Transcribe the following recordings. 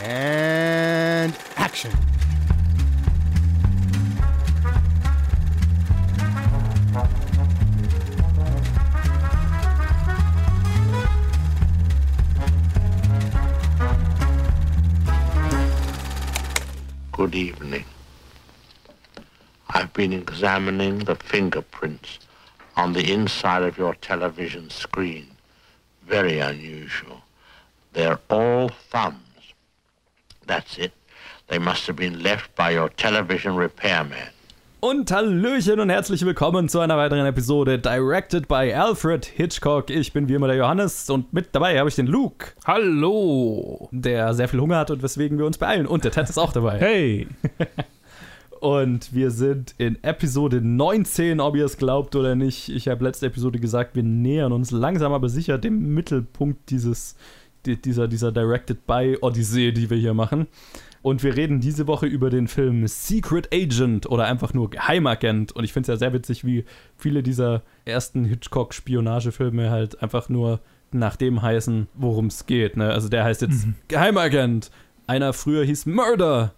And action. Good evening. I've been examining the fingerprints on the inside of your television screen. Very unusual. They're all thumbs. That's it. They must have been left by your television repairman. Und Hallöchen und herzlich willkommen zu einer weiteren Episode Directed by Alfred Hitchcock. Ich bin wie immer der Johannes und mit dabei habe ich den Luke. Hallo. Der sehr viel Hunger hat und weswegen wir uns beeilen. Und der Ted ist auch dabei. Hey. Und wir sind in Episode 19, ob ihr es glaubt oder nicht. Ich habe letzte Episode gesagt, wir nähern uns langsam aber sicher dem Mittelpunkt dieses, dieser, dieser Directed by Odyssee, die wir hier machen. Und wir reden diese Woche über den Film Secret Agent oder einfach nur Geheimagent. Und ich finde es ja sehr witzig, wie viele dieser ersten Hitchcock-Spionagefilme halt einfach nur nach dem heißen, worum es geht. Ne? Also der heißt jetzt mhm. Geheimagent. Einer früher hieß Murder.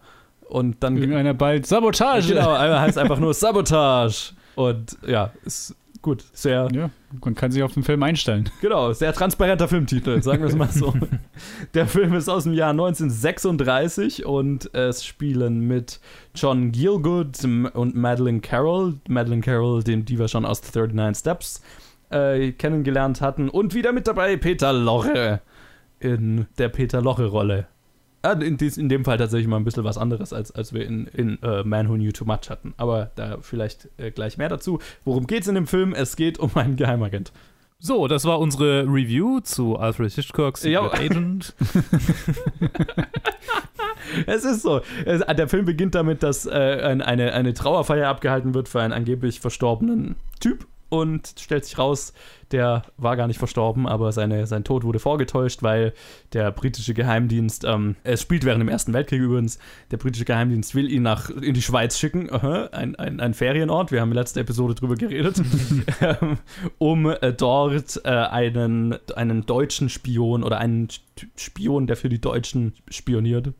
Und dann. Irgendeiner bald Sabotage. Genau, einer heißt einfach nur Sabotage. Und ja, ist gut, sehr. Ja, man kann sich auf den Film einstellen. Genau, sehr transparenter Filmtitel, sagen wir es mal so. Der Film ist aus dem Jahr 1936 und es spielen mit John Gielgud und Madeline Carroll. Madeline Carroll, den, die wir schon aus 39 Steps äh, kennengelernt hatten. Und wieder mit dabei Peter Lorre in der Peter Lorre-Rolle. In, dies, in, dem Fall tatsächlich mal ein bisschen was anderes, als, als wir in, in uh, Man Who Knew Too Much hatten. Aber da vielleicht äh, gleich mehr dazu. Worum geht es in dem Film? Es geht um einen Geheimagent. So, das war unsere Review zu Alfred Hitchcocks Secret Agent. es ist so. Es, der Film beginnt damit, dass äh, eine, eine Trauerfeier abgehalten wird für einen angeblich verstorbenen Typ und stellt sich raus, der war gar nicht verstorben, aber seine, sein Tod wurde vorgetäuscht, weil der britische Geheimdienst, ähm, es spielt während dem Ersten Weltkrieg übrigens, der britische Geheimdienst will ihn nach, in die Schweiz schicken, uh, ein, ein, ein Ferienort, wir haben in der letzten Episode drüber geredet, ähm, um äh, dort äh, einen, einen deutschen Spion oder einen Spion, der für die Deutschen spioniert,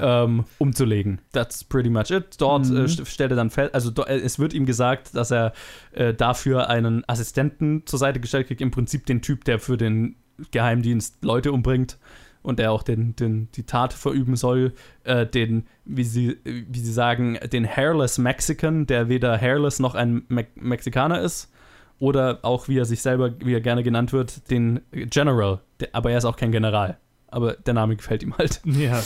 ähm, umzulegen. That's pretty much it. Dort äh, mhm. äh, stellt er dann fest, also do, äh, es wird ihm gesagt, dass er äh, dafür einen Assistenten zur Seite gestellt kriegt, im Prinzip den Typ, der für den Geheimdienst Leute umbringt und der auch den, den, die Tat verüben soll, äh, den, wie sie, wie sie sagen, den Hairless Mexican, der weder hairless noch ein Me Mexikaner ist. Oder auch, wie er sich selber, wie er gerne genannt wird, den General. Der, aber er ist auch kein General. Aber der Name gefällt ihm halt. Ja.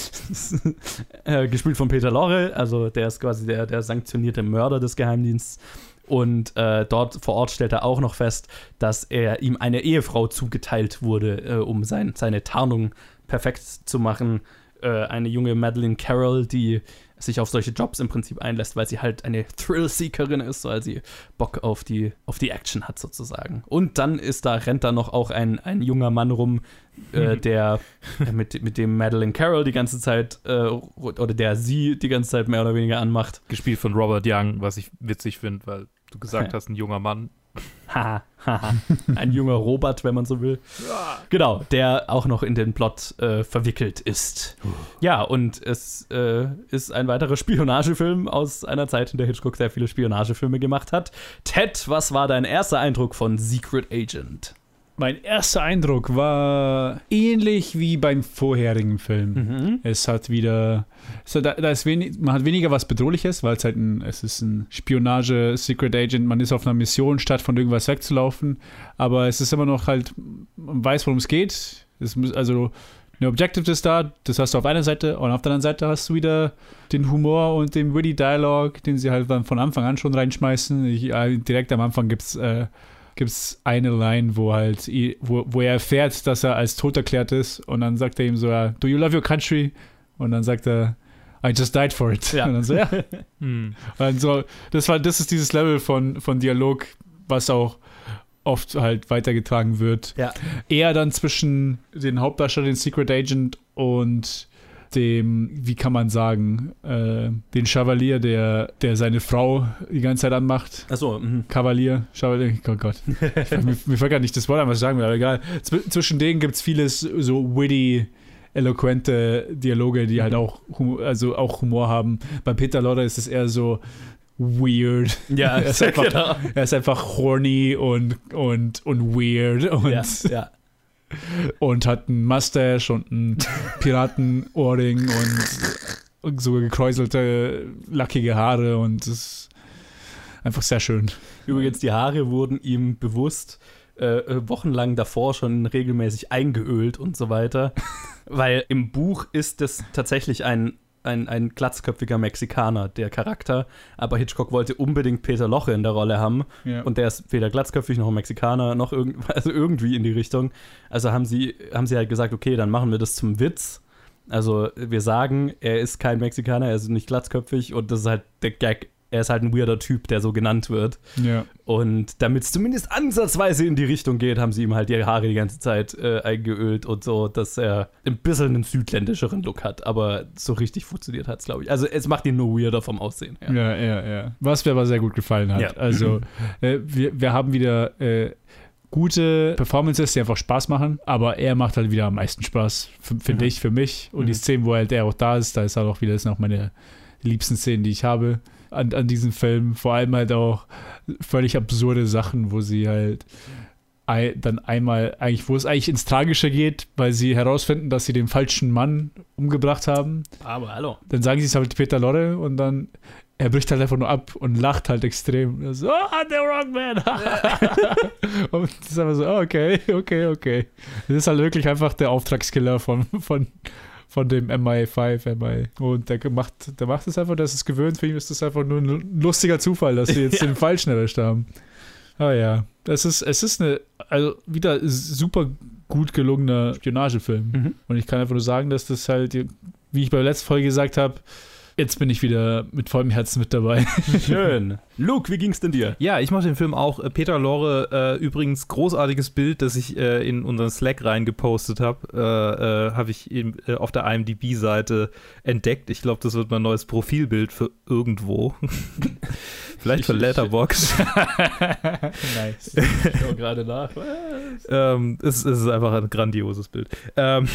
äh, gespielt von Peter Lorre, also der ist quasi der, der sanktionierte Mörder des Geheimdienstes. Und äh, dort vor Ort stellt er auch noch fest, dass er ihm eine Ehefrau zugeteilt wurde, äh, um sein, seine Tarnung perfekt zu machen. Äh, eine junge Madeline Carroll, die sich auf solche Jobs im Prinzip einlässt, weil sie halt eine Thrill-Seekerin ist, weil sie Bock auf die, auf die Action hat sozusagen. Und dann ist da, rennt da noch auch ein, ein junger Mann rum, äh, der äh, mit, mit dem Madeline Carroll die ganze Zeit, äh, oder der sie die ganze Zeit mehr oder weniger anmacht. Gespielt von Robert Young, was ich witzig finde, weil du gesagt hast, ein junger Mann. Haha, ein junger Robert, wenn man so will. Genau, der auch noch in den Plot äh, verwickelt ist. Ja, und es äh, ist ein weiterer Spionagefilm aus einer Zeit, in der Hitchcock sehr viele Spionagefilme gemacht hat. Ted, was war dein erster Eindruck von Secret Agent? Mein erster Eindruck war ähnlich wie beim vorherigen Film. Mhm. Es hat wieder, es hat, da ist wenig, man hat weniger was Bedrohliches, weil es halt ein, es ist ein Spionage, Secret Agent, man ist auf einer Mission, statt von irgendwas wegzulaufen. Aber es ist immer noch halt, man weiß, worum es geht. Es muss, also eine Objective ist da, das hast du auf einer Seite und auf der anderen Seite hast du wieder den Humor und den witty Dialog, den sie halt dann von Anfang an schon reinschmeißen. Ich, äh, direkt am Anfang gibt es äh, gibt es eine Line, wo halt, wo, wo er erfährt, dass er als tot erklärt ist und dann sagt er ihm so, do you love your country? Und dann sagt er, I just died for it. Ja. Und dann so, ja. hm. Und so, das war, das ist dieses Level von, von Dialog, was auch oft halt weitergetragen wird. Ja. Eher dann zwischen den Hauptdarsteller, den Secret Agent und dem, wie kann man sagen, äh, den Chevalier, der, der seine Frau die ganze Zeit anmacht. Achso, mhm. Kavalier, Chevalier, oh Gott. mir, mir fällt gar nicht das Wort an, was ich sagen will, aber egal. Z zwischen denen gibt es vieles so witty eloquente Dialoge, die halt auch, Humor, also auch Humor haben. Bei Peter Lorre ist es eher so weird. Ja, er ist einfach, genau. er ist einfach horny und, und, und weird und, Ja, ja. Und hat einen Mustache und einen Piratenohrring und, so gekräuselte, lackige Haare und es ist einfach sehr schön. Übrigens, die Haare wurden ihm bewusst äh, äh, wochenlang davor schon regelmäßig eingeölt und so weiter. Weil im Buch ist es tatsächlich ein, ein, ein glatzköpfiger Mexikaner, der Charakter. Aber Hitchcock wollte unbedingt Peter Loche in der Rolle haben. Ja. Und der ist weder glatzköpfig noch Mexikaner, noch irgend, also irgendwie in die Richtung. Also haben sie, haben sie halt gesagt, okay, dann machen wir das zum Witz. Also wir sagen, er ist kein Mexikaner, er ist nicht glatzköpfig und das ist halt der Gag. Er ist halt ein weirder Typ, der so genannt wird. ja. Und damit es zumindest ansatzweise in die Richtung geht, haben sie ihm halt die Haare die ganze Zeit äh, eingeölt und so, dass er ein bisschen einen südländischeren Look hat. Aber so richtig funktioniert hat es, glaube ich. Also es macht ihn nur weirder vom Aussehen her. Ja, ja, ja. Was mir aber sehr gut gefallen hat. Ja. Also, äh, wir, wir haben wieder äh, gute Performances, die einfach Spaß machen, aber er macht halt wieder am meisten Spaß, finde Mhm. ich, für mich. Und die Mhm. Szenen, wo halt er auch da ist, da ist halt auch wieder, das sind auch meine liebsten Szenen, die ich habe an, an diesem Film. Vor allem halt auch völlig absurde Sachen, wo sie halt dann einmal eigentlich, wo es eigentlich ins Tragische geht, weil sie herausfinden, dass sie den falschen Mann umgebracht haben Aber hallo. dann sagen sie es halt Peter Lorre und dann er bricht halt einfach nur ab und lacht halt extrem. So, ah, the wrong man. und das ist einfach so, ah, okay, okay, okay. Das ist halt wirklich einfach der Auftragskiller von, von, von dem MI5, MI. Und der macht, der macht es einfach, das ist gewöhnt, für ihn ist das einfach nur ein lustiger Zufall, dass sie jetzt Ja. den Falschen erwischt haben. Aber ja, das ist, es ist eine, also wieder super gut gelungener Spionagefilm. Mhm. Und ich kann einfach nur sagen, dass das halt, wie ich bei der letzten Folge gesagt habe, jetzt bin ich wieder mit vollem Herzen mit dabei. Schön. Luke, wie ging's denn dir? Ja, ich mochte den Film auch. Äh, Peter Lorre, äh, übrigens großartiges Bild, das ich äh, in unseren Slack reingepostet habe, äh, äh, habe ich eben, äh, auf der IMDb-Seite entdeckt. Ich glaube, das wird mein neues Profilbild für irgendwo. Vielleicht für Ich- Letterboxd. nice. Ich schau gerade nach. ähm, es, es ist einfach ein grandioses Bild. Ähm,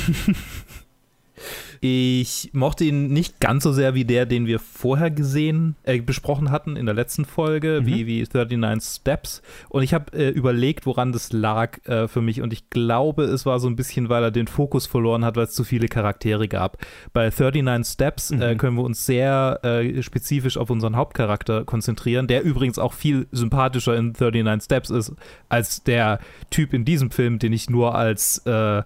ich mochte ihn nicht ganz so sehr wie der, den wir vorher gesehen, äh, besprochen hatten in der letzten Folge, Mhm. wie, wie 39 Steps. Und ich habe äh, überlegt, woran das lag äh, für mich. Und ich glaube, es war so ein bisschen, weil er den Fokus verloren hat, weil es zu viele Charaktere gab. Bei 39 Steps äh, Mhm. können wir uns sehr äh, spezifisch auf unseren Hauptcharakter konzentrieren, der übrigens auch viel sympathischer in 39 Steps ist als der Typ in diesem Film, den ich nur als äh,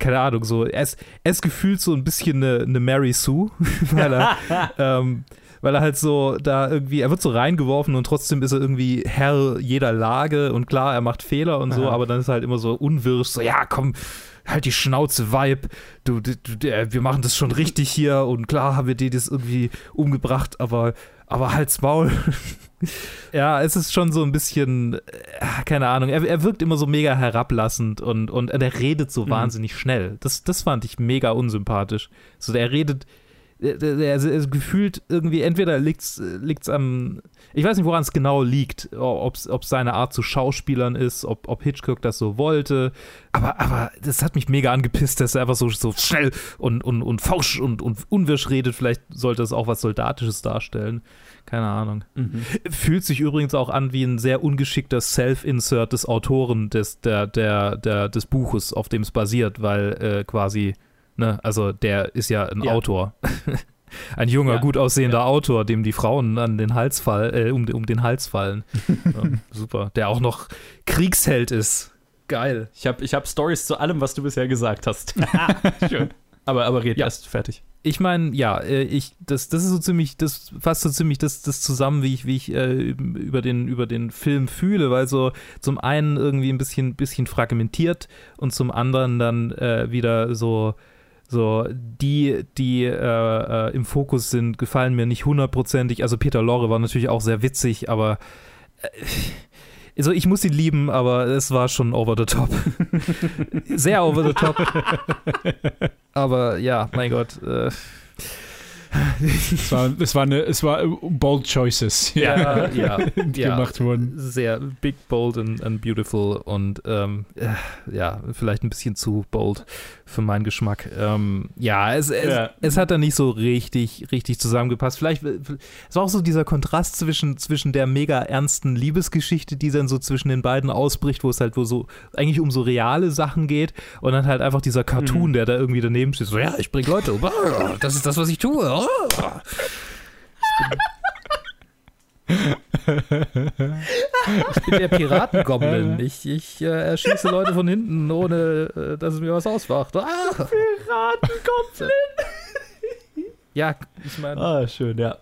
keine Ahnung, so, er ist, er ist gefühlt so ein bisschen eine, eine Mary Sue, weil er, ähm, weil er halt so da irgendwie, er wird so reingeworfen und trotzdem ist er irgendwie Herr jeder Lage und klar, er macht Fehler und so, Aha. aber dann ist er halt immer so unwirsch, so, ja, komm, halt die Schnauze, Vibe, du, du, du wir machen das schon richtig hier und klar haben wir dir das irgendwie umgebracht, aber, aber halt's Maul. ja, es ist schon so ein bisschen, äh, keine Ahnung, er, er wirkt immer so mega herablassend und, und er redet so Mhm. wahnsinnig schnell. Das, das fand ich mega unsympathisch. So, der redet, der, der, der, der gefühlt irgendwie, entweder liegt's, liegt's am, ich weiß nicht, woran es genau liegt, ob es seine Art zu Schauspielern ist, ob, ob Hitchcock das so wollte, aber, aber das hat mich mega angepisst, dass er einfach so, so schnell und, und, und forsch und, und unwirsch redet. Vielleicht sollte es auch was Soldatisches darstellen. Keine Ahnung. Mhm. Fühlt sich übrigens auch an wie ein sehr ungeschickter Self-Insert des Autoren des, der, der, der, des Buches, auf dem es basiert, weil äh, quasi, ne, also der ist ja ein Ja. Autor. ein junger, Ja. gut aussehender Ja. Autor, dem die Frauen an den Hals fall, äh, um, um den Hals fallen. ja, super. Der auch noch Kriegsheld ist. Geil. Ich habe ich hab Stories zu allem, was du bisher gesagt hast. Schön. Aber, aber red Ja. erst fertig. Ich meine, ja, äh, ich, das, das ist so ziemlich, das fasst so ziemlich das, das zusammen, wie ich, wie ich äh, über, den, über den Film fühle, weil so zum einen irgendwie ein bisschen, bisschen fragmentiert und zum anderen dann äh, wieder so, so die, die äh, äh, im Fokus sind, gefallen mir nicht hundertprozentig. Also Peter Lorre war natürlich auch sehr witzig, aber äh, also ich muss ihn lieben, aber es war schon over the top. Sehr over the top. aber ja, mein Gott. Äh, Es war, es war, eine, es war bold choices, ja, ja, die ja. gemacht wurden. Sehr big, bold and, and beautiful und ähm, äh, ja, vielleicht ein bisschen zu bold für meinen Geschmack. Ähm, ja, es, es, Ja. es hat da nicht so richtig, richtig zusammengepasst. Vielleicht es war auch so dieser Kontrast zwischen, zwischen der mega ernsten Liebesgeschichte, die dann so zwischen den beiden ausbricht, wo es halt wo so eigentlich um so reale Sachen geht und dann halt einfach dieser Cartoon, der da irgendwie daneben steht, so ja, ich bring Leute um, Ah, das ist das, was ich tue. Ah. Ich bin der Piratengoblin. Ich, ich äh, erschieße Leute von hinten, ohne äh, dass es mir was ausmacht. Ah. Piratengoblin! Ja, ich meine. Ah, schön, ja.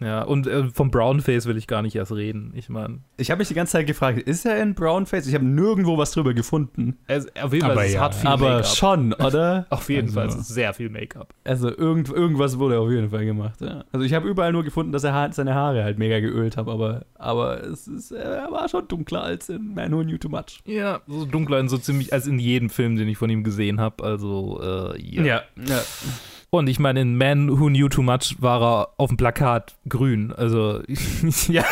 Ja, und äh, vom Brownface will ich gar nicht erst reden. Ich meine, Ich habe mich die ganze Zeit gefragt, ist er in Brownface? Ich habe nirgendwo was drüber gefunden. auf jeden Fall Aber es ja. hat viel Aber Make-up. schon, oder? Auf jeden Also- Fall es ist sehr viel Make-up. Also irgend, irgendwas wurde auf jeden Fall gemacht. Ja. Also ich habe überall nur gefunden, dass er ha- seine Haare halt mega geölt hat, aber, aber es ist, er war schon dunkler als in Man Who Knew Too Much. Ja, so dunkler in so ziemlich, als in jedem Film, den ich von ihm gesehen habe. Also, äh, ja. ja. Und ich meine, in Man Who Knew Too Much war er auf dem Plakat grün. Also, ja.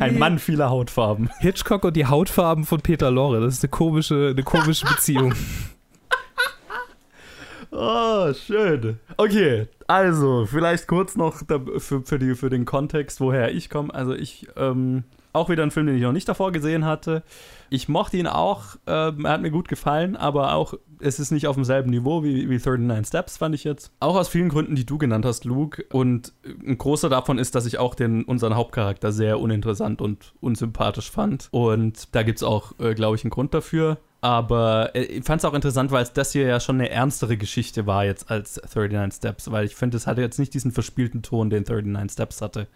Ein Mann vieler Hautfarben. Hitchcock und die Hautfarben von Peter Lorre. Das ist eine komische, eine komische Beziehung. Oh, schön. Okay, also vielleicht kurz noch für, für, die, für den Kontext, woher ich komme. Also ich, ähm, auch wieder ein Film, den ich noch nicht davor gesehen hatte. Ich mochte ihn auch, ähm, er hat mir gut gefallen, aber auch, es ist nicht auf demselben Niveau wie, wie 39 Steps, fand ich jetzt. Auch aus vielen Gründen, die du genannt hast, Luke. Und ein großer davon ist, dass ich auch den, unseren Hauptcharakter sehr uninteressant und unsympathisch fand. Und da gibt es auch, äh, glaube ich, einen Grund dafür. Aber äh, ich fand es auch interessant, weil es das hier ja schon eine ernstere Geschichte war jetzt als 39 Steps, weil ich finde, es hatte jetzt nicht diesen verspielten Ton, den 39 Steps hatte.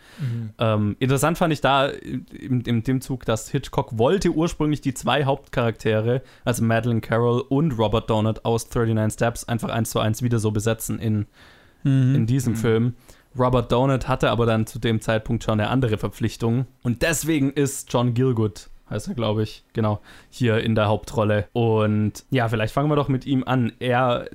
Ähm, interessant fand ich da in, in dem Zug, dass Hitchcock wollte ursprünglich die zwei Hauptcharaktere, also Madeleine Carroll und Robert Donut aus 39 Steps, einfach eins zu eins wieder so besetzen in, in diesem Film. Robert Donut hatte aber dann zu dem Zeitpunkt schon eine andere Verpflichtung. Und deswegen ist John Gilgood, heißt er, glaube ich, genau, hier in der Hauptrolle. Und ja, vielleicht fangen wir doch mit ihm an. Er,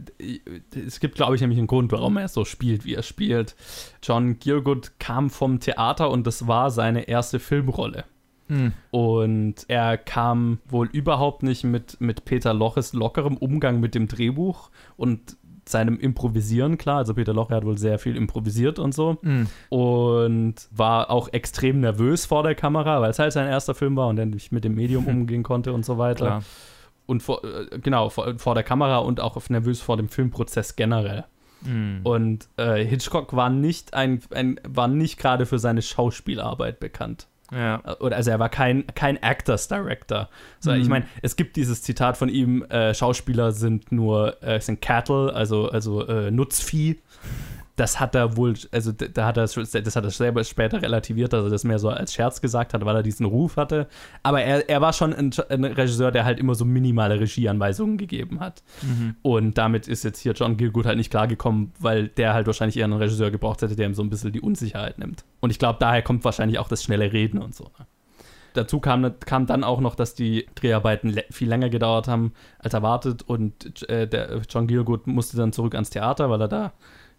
es gibt, glaube ich, nämlich einen Grund, warum er so spielt, wie er spielt. John Gilgood kam vom Theater und das war seine erste Filmrolle. Hm. Und er kam wohl überhaupt nicht mit, mit Peter Loches lockerem Umgang mit dem Drehbuch und seinem Improvisieren klar. Also Peter Loche hat wohl sehr viel improvisiert und so. Hm. Und war auch extrem nervös vor der Kamera, weil es halt sein erster Film war und er nicht mit dem Medium umgehen konnte und so weiter. Klar. Und vor, äh, genau, vor, vor der Kamera und auch nervös vor dem Filmprozess generell. Hm. Und äh, Hitchcock war nicht ein, ein war nicht gerade für seine Schauspielarbeit bekannt. Ja. Oder also er war kein, kein Actors Director. So, Ich meine, es gibt dieses Zitat von ihm, äh, Schauspieler sind nur, äh, sind Cattle, also, also äh, Nutzvieh. Das hat er wohl, also da hat er, das hat er selber später relativiert, dass er das mehr so als Scherz gesagt hat, weil er diesen Ruf hatte. Aber er, er war schon ein, ein Regisseur, der halt immer so minimale Regieanweisungen gegeben hat. Und damit ist jetzt hier John Gilgood halt nicht klargekommen, weil der halt wahrscheinlich eher einen Regisseur gebraucht hätte, der ihm so ein bisschen die Unsicherheit nimmt. Und ich glaube, daher kommt wahrscheinlich auch das schnelle Reden und so. ne? Dazu kam, kam dann auch noch, dass die Dreharbeiten viel länger gedauert haben als erwartet und äh, John Gielgud musste dann zurück ans Theater, weil er da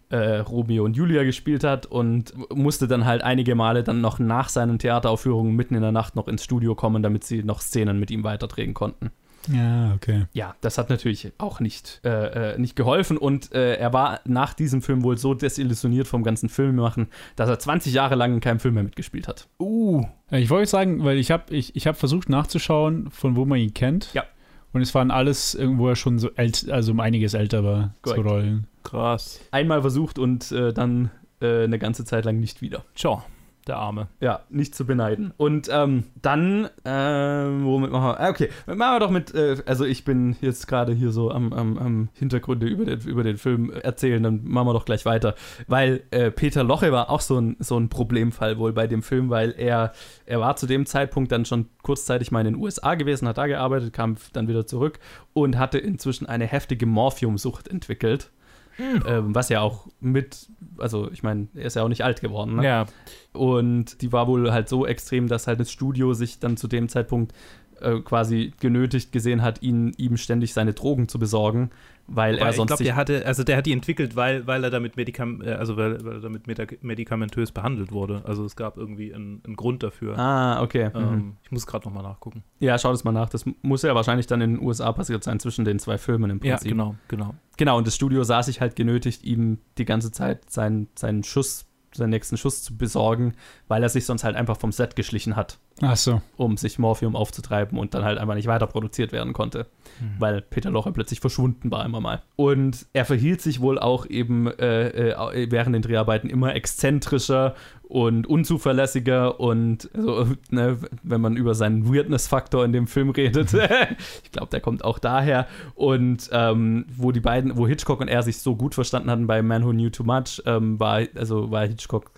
äh, Romeo und Julia gespielt hat und musste dann halt einige Male dann noch nach seinen Theateraufführungen mitten in der Nacht noch ins Studio kommen, damit sie noch Szenen mit ihm weiterdrehen konnten. Ja, okay. Ja, das hat natürlich auch nicht, äh, äh, nicht geholfen und äh, er war nach diesem Film wohl so desillusioniert vom ganzen Filmemachen, dass er 20 Jahre lang in keinem Film mehr mitgespielt hat. Uh. Ich wollte sagen, weil ich habe ich, ich hab versucht nachzuschauen, von wo man ihn kennt. Ja. Und es waren alles irgendwo er schon so ält, also um einiges älter war zu Korrekt. Rollen. Krass. Einmal versucht und äh, dann äh, eine ganze Zeit lang nicht wieder. Tja, der Arme. Ja, nicht zu beneiden. Und ähm, dann, ähm, womit machen wir? Ah, Okay, machen wir doch mit, äh, also ich bin jetzt gerade hier so am, am, am Hintergründe über den, über den Film erzählen, dann machen wir doch gleich weiter. Weil äh, Peter Loche war auch so ein, so ein Problemfall wohl bei dem Film, weil er, er war zu dem Zeitpunkt dann schon kurzzeitig mal in den USA gewesen, hat da gearbeitet, kam dann wieder zurück und hatte inzwischen eine heftige Morphiumsucht entwickelt. Ähm, was ja auch mit, also ich meine, er ist ja auch nicht alt geworden, ne? Ja. Und die war wohl halt so extrem, dass halt das Studio sich dann zu dem Zeitpunkt äh, quasi genötigt gesehen hat, ihn, ihm ständig seine Drogen zu besorgen, weil Aber er ich sonst glaube, sich der hatte, also der hat die entwickelt, weil, weil er damit Medikam äh, also weil, weil er damit medika- medikamentös behandelt wurde. Also es gab irgendwie einen, einen Grund dafür. Ah, okay. Mhm. Ähm, ich muss gerade nochmal nachgucken. Ja, schau das mal nach. Das muss ja wahrscheinlich dann in den USA passiert sein, zwischen den zwei Filmen im Ja, Prinzip. genau, genau. Genau, und das Studio sah sich halt genötigt, ihm die ganze Zeit seinen, seinen Schuss, seinen nächsten Schuss zu besorgen, weil er sich sonst halt einfach vom Set geschlichen hat, Ach so. um sich Morphium aufzutreiben und dann halt einfach nicht weiter produziert werden konnte, weil Peter Locher plötzlich verschwunden war immer mal. Und er verhielt sich wohl auch eben äh, äh, während den Dreharbeiten immer exzentrischer und unzuverlässiger und also, ne, wenn man über seinen Weirdness-Faktor in dem Film redet, ich glaube, der kommt auch daher. Und ähm, wo die beiden, wo Hitchcock und er sich so gut verstanden hatten bei Man Who Knew Too Much, ähm, war, also war Hitchcock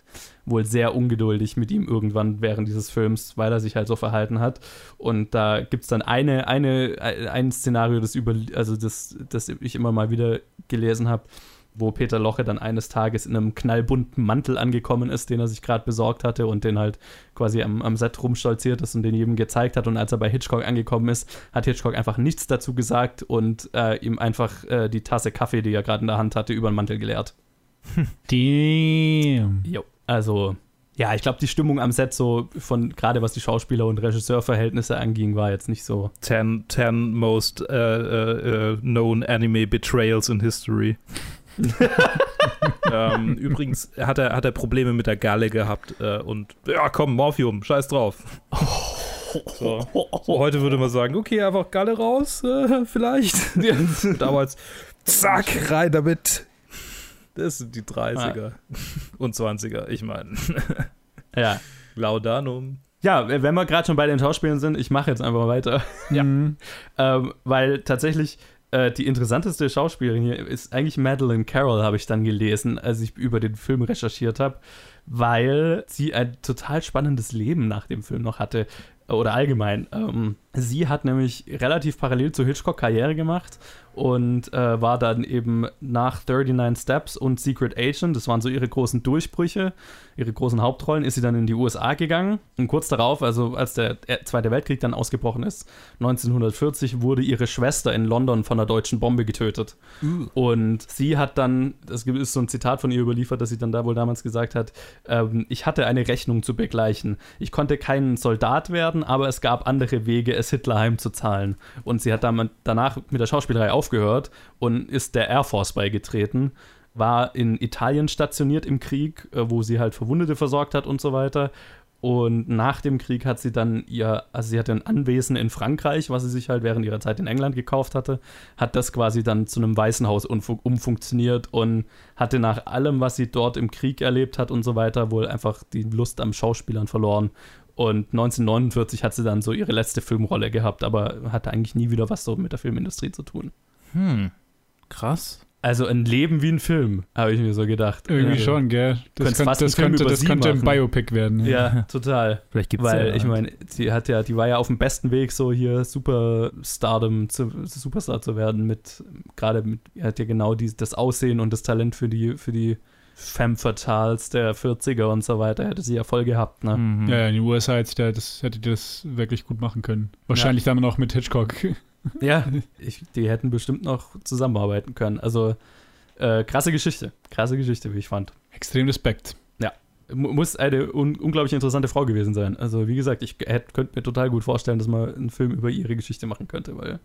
wohl sehr ungeduldig mit ihm irgendwann während dieses Films, weil er sich halt so verhalten hat. Und da gibt es dann eine, eine, ein Szenario, das über, also das, das ich immer mal wieder gelesen habe, wo Peter Loche dann eines Tages in einem knallbunten Mantel angekommen ist, den er sich gerade besorgt hatte und den halt quasi am, am Set rumstolziert ist und den jedem gezeigt hat. Und als er bei Hitchcock angekommen ist, hat Hitchcock einfach nichts dazu gesagt und äh, ihm einfach äh, die Tasse Kaffee, die er gerade in der Hand hatte, über den Mantel geleert. Damn. Jo. Also, ja, ich glaube, die Stimmung am Set so von, gerade was die Schauspieler- und Regisseurverhältnisse anging, war jetzt nicht so. Ten, ten most äh, äh, known anime betrayals in history. ähm, übrigens hat er, hat er Probleme mit der Galle gehabt äh, und ja, komm, Morphium, scheiß drauf. So. so, heute würde man sagen, okay, einfach Galle raus, äh, vielleicht. Damals, zack, rein damit. Das sind die 30er und 20er, ich meine. Ja. Laudanum. Ja, wenn wir gerade schon bei den Schauspielern sind, ich mache jetzt einfach weiter. Ja. ähm, weil tatsächlich äh, die interessanteste Schauspielerin hier ist eigentlich Madeleine Carroll, habe ich dann gelesen, als ich über den Film recherchiert habe, weil sie ein total spannendes Leben nach dem Film noch hatte. Oder allgemein. Ähm, sie hat nämlich relativ parallel zu Hitchcock Karriere gemacht und äh, war dann eben nach 39 Steps und Secret Agent, das waren so ihre großen Durchbrüche, ihre großen Hauptrollen, ist sie dann in die USA gegangen. Und kurz darauf, also als der Zweite Weltkrieg dann ausgebrochen ist, 1940, wurde ihre Schwester in London von einer deutschen Bombe getötet. Und sie hat dann, das ist so ein Zitat von ihr überliefert, dass sie dann da wohl damals gesagt hat, ähm, ich hatte eine Rechnung zu begleichen. Ich konnte kein Soldat werden, aber es gab andere Wege, es Hitler heimzuzahlen. Und sie hat dann danach mit der Schauspielerei aufgehört und ist der Air Force beigetreten war in Italien stationiert im Krieg, äh, wo sie halt Verwundete versorgt hat und so weiter. Und nach dem Krieg hat sie dann ihr, also sie hatte ein Anwesen in Frankreich, was sie sich halt während ihrer Zeit in England gekauft hatte, hat das quasi dann zu einem Waisenhaus umfunktioniert und hatte nach allem, was sie dort im Krieg erlebt hat und so weiter, wohl einfach die Lust am Schauspielern verloren. Und 1949 hat sie dann so ihre letzte Filmrolle gehabt, aber hatte eigentlich nie wieder was so mit der Filmindustrie zu tun. Hm, krass. Also ein Leben wie ein Film, habe ich mir so gedacht. Irgendwie also, schon, gell? Das, könnt, das könnte, das könnte ein. Biopic werden. Ja, total. Vielleicht gibt es Weil ja. ich meine, sie hat ja, die war ja auf dem besten Weg, so hier Superstardom zu, Superstar zu werden, mit gerade mit, hat ja genau die, das Aussehen und das Talent für die, für die Femme Fatales der 40er und so weiter, hätte sie ja voll gehabt, ne? Mhm. Ja, in den USA hätte, der das, hätte die das wirklich gut machen können. Wahrscheinlich dann noch mit Hitchcock. Ja, ich, die hätten bestimmt noch zusammenarbeiten können. Also äh, krasse Geschichte, krasse Geschichte, wie ich fand. Extrem Respekt. Mu- Muss eine un unglaublich interessante Frau gewesen sein. Also, wie gesagt, ich hätte, könnte mir total gut vorstellen, dass man einen Film über ihre Geschichte machen könnte, weil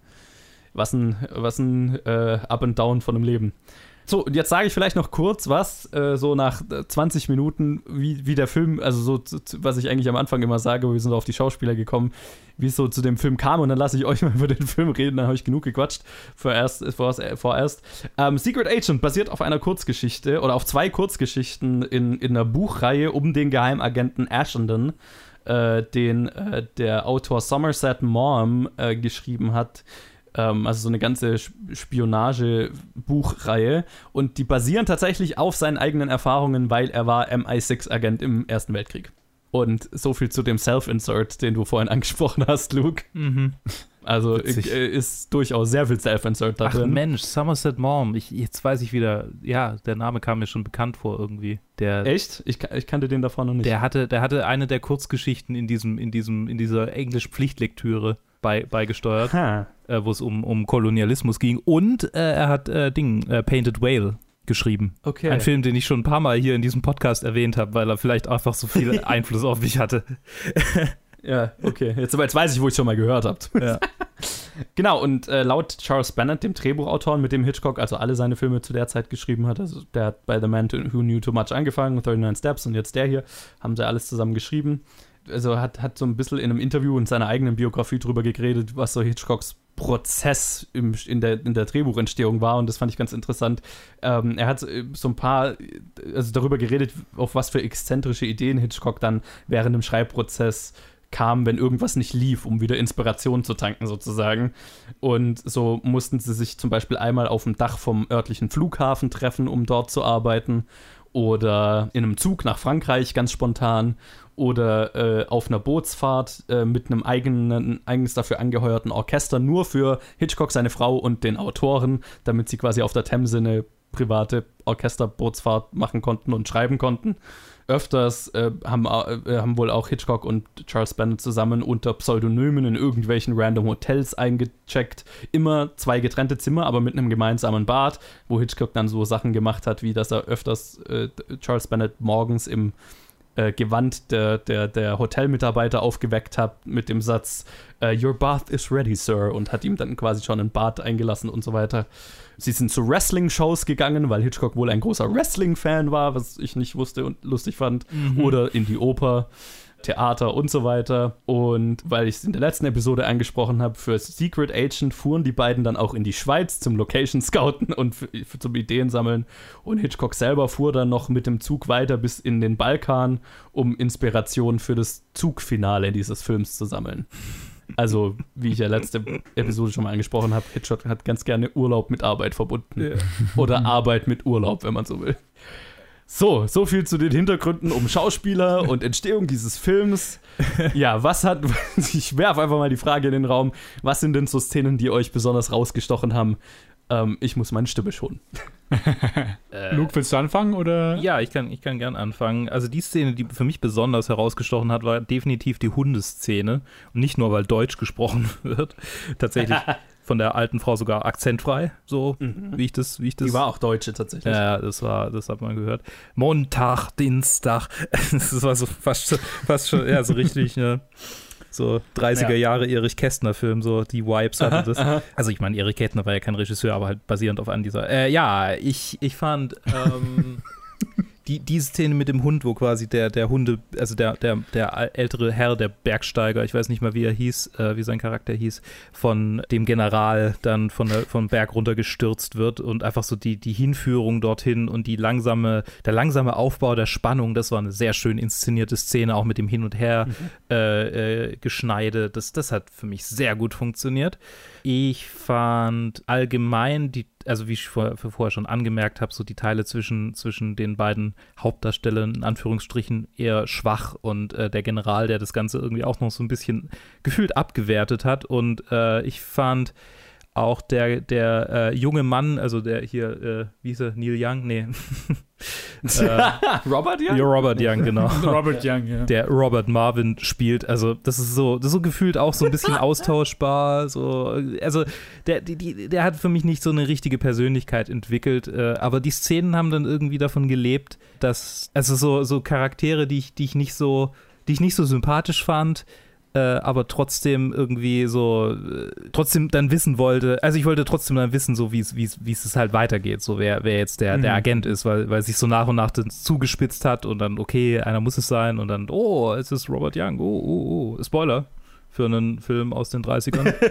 was ein, was ein äh, Up and Down von einem Leben. So, und jetzt sage ich vielleicht noch kurz was, äh, so nach äh, 20 Minuten, wie, wie der Film, also so, was ich eigentlich am Anfang immer sage, wir sind auf die Schauspieler gekommen, wie es so zu dem Film kam und dann lasse ich euch mal über den Film reden, dann habe ich genug gequatscht vorerst. vorerst, äh, vorerst. Ähm, Secret Agent basiert auf einer Kurzgeschichte oder auf zwei Kurzgeschichten in, in einer Buchreihe um den Geheimagenten Ashenden, äh, den äh, der Autor Somerset Maugham äh, geschrieben hat. Ähm, also so eine ganze Sp- Spionage-Buchreihe. Und die basieren tatsächlich auf seinen eigenen Erfahrungen, weil er war MI6-Agent im Ersten Weltkrieg. Und so viel zu dem Self-Insert, den du vorhin angesprochen hast, Luke. Mhm. Also Witzig. äh, ist durchaus sehr viel Self-Insert da Ach drin. Mensch, Somerset Maugham. Ich, jetzt weiß ich wieder, ja, der Name kam mir schon bekannt vor irgendwie. Der, Echt? Ich, ich kannte den davor noch nicht. der hatte, der hatte eine der Kurzgeschichten in diesem, in diesem, in dieser Englisch-Pflichtlektüre. Bei, beigesteuert, äh, wo es um, um Kolonialismus ging. Und äh, er hat äh, Ding, äh, Painted Whale geschrieben. Okay. Ein Film, den ich schon ein paar Mal hier in diesem Podcast erwähnt habe, weil er vielleicht einfach so viel Einfluss auf mich hatte. Ja, okay. Jetzt, jetzt weiß ich, wo ich schon mal gehört habt. Ja. Genau, und äh, laut Charles Bennett, dem Drehbuchautor, mit dem Hitchcock also alle seine Filme zu der Zeit geschrieben hat, also der hat bei The Man Who Knew Too Much angefangen, 39 Steps und jetzt der hier, haben sie alles zusammen geschrieben. Also hat, hat so ein bisschen in einem Interview in seiner eigenen Biografie drüber geredet, was so Hitchcocks Prozess im, in, der, in der Drehbuchentstehung war und das fand ich ganz interessant. Ähm, er hat äh, so ein paar, also darüber geredet, auf was für exzentrische Ideen Hitchcock dann während dem Schreibprozess kam, wenn irgendwas nicht lief, um wieder Inspiration zu tanken sozusagen. Und so mussten sie sich zum Beispiel einmal auf dem Dach vom örtlichen Flughafen treffen, um dort zu arbeiten. Oder in einem Zug nach Frankreich ganz spontan. Oder äh, auf einer Bootsfahrt äh, mit einem eigenen, eigens dafür angeheuerten Orchester, nur für Hitchcock, seine Frau und den Autoren, damit sie quasi auf der Themse eine private Orchesterbootsfahrt machen konnten und schreiben konnten öfters äh, haben, äh, haben wohl auch Hitchcock und Charles Bennett zusammen unter Pseudonymen in irgendwelchen random Hotels eingecheckt. Immer zwei getrennte Zimmer, aber mit einem gemeinsamen Bad, wo Hitchcock dann so Sachen gemacht hat, wie dass er öfters äh, Charles Bennett morgens im äh, Gewand der, der, der Hotelmitarbeiter aufgeweckt hat mit dem Satz äh, Your bath is ready, sir und hat ihm dann quasi schon ein Bad eingelassen und so weiter. Sie sind zu Wrestling-Shows gegangen, weil Hitchcock wohl ein großer Wrestling-Fan war, was ich nicht wusste und lustig fand. Oder in die Oper. Theater und so weiter. Und weil ich es in der letzten Episode angesprochen habe, für Secret Agent fuhren die beiden dann auch in die Schweiz zum Location Scouten und für, für, zum Ideen sammeln. Und Hitchcock selber fuhr dann noch mit dem Zug weiter bis in den Balkan, um Inspiration für das Zugfinale dieses Films zu sammeln. Also, wie ich ja letzte Episode schon mal angesprochen habe, Hitchcock hat ganz gerne Urlaub mit Arbeit verbunden. Ja. Oder Arbeit mit Urlaub, wenn man so will. So, so viel zu den Hintergründen um Schauspieler und Entstehung dieses Films. Ja, was hat, ich werfe einfach mal die Frage in den Raum, was sind denn so Szenen, die euch besonders rausgestochen haben? Ähm, ich muss meine Stimme schonen. Luke, willst du anfangen oder? Ja, ich kann, ich kann gern anfangen. Also die Szene, die für mich besonders herausgestochen hat, war definitiv die Hundeszene. Und nicht nur, weil Deutsch gesprochen wird. Tatsächlich von der alten Frau sogar akzentfrei, so wie ich das, wie ich das. Die war auch Deutsche tatsächlich. Ja, das war, das hat man gehört. Montag, Dienstag. Das war so fast, schon- fast schon, ja, so richtig, ne? So 30er Ja. Jahre Erich Kästner-Film, so die Vibes hatte das. Also ich meine, Erich Kästner war ja kein Regisseur, aber halt basierend auf an dieser. Äh, ja, ich, ich fand ähm, die, die Szene mit dem Hund, wo quasi der, der Hunde, also der, der, der ältere Herr, der Bergsteiger, ich weiß nicht mal, wie er hieß, äh, wie sein Charakter hieß, von dem General dann von der, vom Berg runtergestürzt wird und einfach so die, die Hinführung dorthin und die langsame, der langsame Aufbau der Spannung, das war eine sehr schön inszenierte Szene, auch mit dem Hin und Her äh, äh, Geschneide. Das, das hat für mich sehr gut funktioniert. Ich fand allgemein die, also wie ich vor, vorher schon angemerkt habe, so die Teile zwischen, zwischen den beiden Hauptdarstellern in Anführungsstrichen eher schwach und äh, der General, der das Ganze irgendwie auch noch so ein bisschen gefühlt abgewertet hat. Und äh, ich fand auch der, der äh, junge Mann, also der hier, äh, wie hieß er, Neil Young? Nee. Robert, ja? Ja, Robert Young, genau. Robert Young, ja. der Robert Marvin spielt. Also, das ist so, das ist so gefühlt auch so ein bisschen austauschbar. So, also, der, die, die, der hat für mich nicht so eine richtige Persönlichkeit entwickelt. Äh, aber die Szenen haben dann irgendwie davon gelebt, dass, also so, so Charaktere, die ich, die ich nicht so, die ich nicht so sympathisch fand, äh, aber trotzdem irgendwie so, äh, trotzdem dann wissen wollte, also ich wollte trotzdem dann wissen, so wie es, wie es, wie es halt weitergeht, so wer, wer jetzt der, der Mhm. Agent ist, weil, weil sich so nach und nach dann zugespitzt hat und dann, okay, einer muss es sein und dann, oh, es ist Robert Young, oh, oh, oh, Spoiler für einen Film aus den 30ern.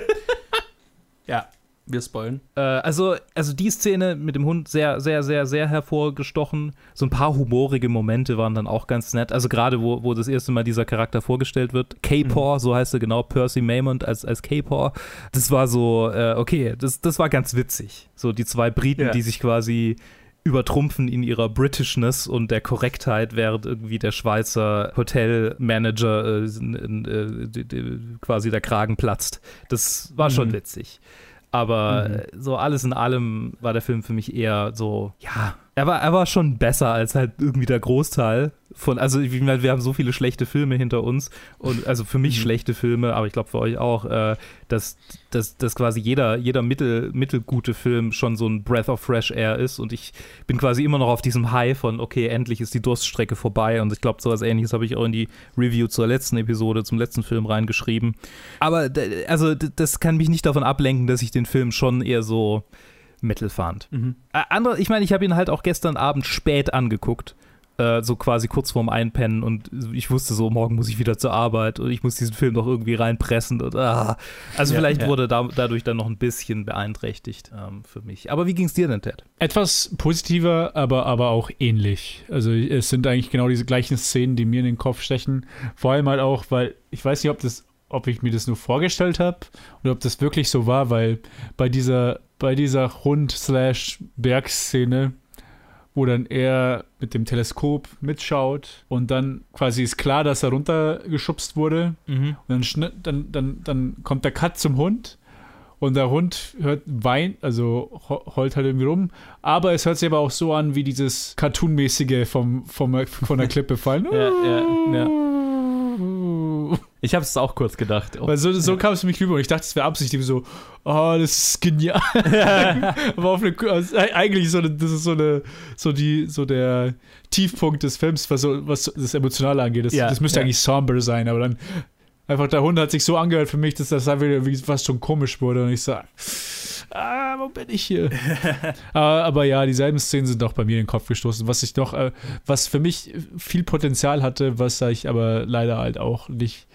Ja, wir spoilen. Äh, also, also die Szene mit dem Hund sehr, sehr, sehr, sehr hervorgestochen. So ein paar humorige Momente waren dann auch ganz nett. Also gerade wo, wo das erste Mal dieser Charakter vorgestellt wird. K-Paw, so heißt er genau, Percy Maymont als, als K-Paw. Das war so, äh, okay, das, das war ganz witzig. So die zwei Briten, Ja. die sich quasi übertrumpfen in ihrer Britishness und der Korrektheit, während irgendwie der Schweizer Hotelmanager äh, äh, quasi der Kragen platzt. Das war schon Mhm. witzig. Aber äh, so alles in allem war der Film für mich eher so, ja, er war, er war schon besser als halt irgendwie der Großteil. von, also ich meine, wir haben so viele schlechte Filme hinter uns und also für mich Mhm. schlechte Filme, aber ich glaube für euch auch, äh, dass, dass, dass quasi jeder, jeder mittel, mittelgute Film schon so ein Breath of Fresh Air ist und ich bin quasi immer noch auf diesem High von, okay, endlich ist die Durststrecke vorbei und ich glaube, sowas ähnliches habe ich auch in die Review zur letzten Episode, zum letzten Film reingeschrieben. Aber also das kann mich nicht davon ablenken, dass ich den Film schon eher so mittel fand. Mhm. Äh, andere, ich meine, ich habe ihn halt auch gestern Abend spät angeguckt. Äh, so quasi kurz vorm Einpennen und ich wusste so, morgen muss ich wieder zur Arbeit und ich muss diesen Film noch irgendwie reinpressen. Und, ah. Also Ja, vielleicht ja. wurde da, dadurch dann noch ein bisschen beeinträchtigt ähm, für mich. Aber wie ging es dir denn, Ted? Etwas positiver, aber, aber auch ähnlich. Also es sind eigentlich genau diese gleichen Szenen, die mir in den Kopf stechen. Vor allem halt auch, weil ich weiß nicht, ob das, ob ich mir das nur vorgestellt habe oder ob das wirklich so war, weil bei dieser, bei dieser Hund-Bergszene, wo dann er mit dem Teleskop mitschaut und dann quasi ist klar, dass er runtergeschubst wurde. Und dann, dann, dann, dann kommt der Cut zum Hund und der Hund hört weint, also heult halt irgendwie rum. Aber es hört sich aber auch so an wie dieses Cartoonmäßige vom, vom, von der Klippe fallen. Ja, ja, ja. Ich habe es auch kurz gedacht. Oh. Weil so, so kam es für mich rüber und ich dachte, es wäre absichtlich so, oh, das ist genial. aber auf eine, also eigentlich so eine, das ist so eine, so die, so der Tiefpunkt des Films, was, so, was das Emotionale angeht. Das, Ja, das müsste ja. eigentlich somber sein, aber dann einfach der Hund hat sich so angehört für mich, dass das einfach fast schon komisch wurde und ich so, ah, wo bin ich hier? aber, aber ja, dieselben Szenen sind auch bei mir in den Kopf gestoßen. Was ich noch, äh, was für mich viel Potenzial hatte, was ich aber leider halt auch nicht,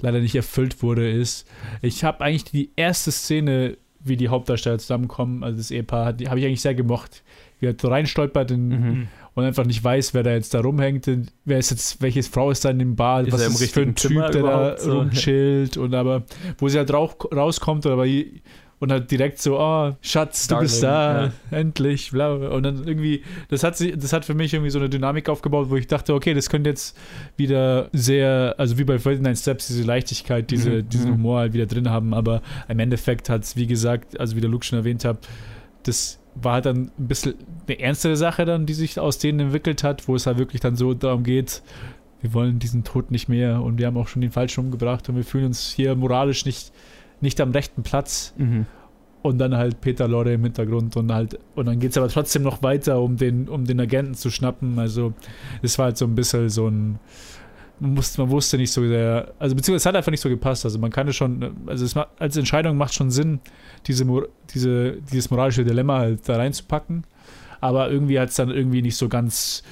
leider nicht erfüllt wurde, ist, ich habe eigentlich die erste Szene, wie die Hauptdarsteller zusammenkommen, also das Ehepaar, die habe ich eigentlich sehr gemocht. Wie er so reinstolpert in, Mhm. und einfach nicht weiß, wer da jetzt da rumhängt, wer ist jetzt, welches Frau ist da in dem Bar, Ist was er im ist für ein richtigen Typ, Zimmer der da so? rumchillt und aber, wo sie halt rauch, rauskommt oder aber und halt direkt so, oh, Schatz, du bist da, Darling, endlich, bla, bla. und dann irgendwie, das hat sie, das hat für mich irgendwie so eine Dynamik aufgebaut, wo ich dachte, okay, das könnte jetzt wieder sehr, also wie bei Nine Steps, diese Leichtigkeit, diese, Mhm, diesen mhm. Humor halt wieder drin haben, aber im Endeffekt hat es, wie gesagt, also wie der Luke schon erwähnt hat, das war halt dann ein bisschen eine ernstere Sache dann, die sich aus denen entwickelt hat, wo es halt wirklich dann so darum geht, wir wollen diesen Tod nicht mehr und wir haben auch schon den Falschen umgebracht und wir fühlen uns hier moralisch nicht, nicht am rechten Platz Mhm. und dann halt Peter Lorre im Hintergrund und halt und dann geht es aber trotzdem noch weiter, um den, um den Agenten zu schnappen. Also es war halt so ein bisschen so ein man, musste, man wusste nicht so sehr, also beziehungsweise es hat einfach nicht so gepasst. Also man kann es schon, also es ma- als Entscheidung macht schon Sinn, diese, diese, dieses moralische Dilemma halt da reinzupacken. Aber irgendwie hat es dann irgendwie nicht so ganz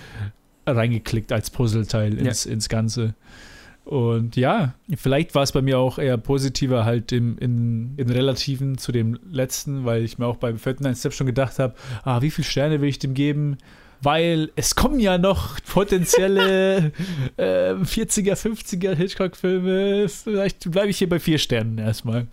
reingeklickt als Puzzleteil ins, ins Ganze. Und ja, vielleicht war es bei mir auch eher positiver halt im, in, in Relativen zu dem letzten, weil ich mir auch beim vierten Step schon gedacht habe, ah, wie viele Sterne will ich dem geben? Weil es kommen ja noch potenzielle äh, 40er, 50er Hitchcock-Filme. Vielleicht bleibe ich hier bei vier Sternen erstmal.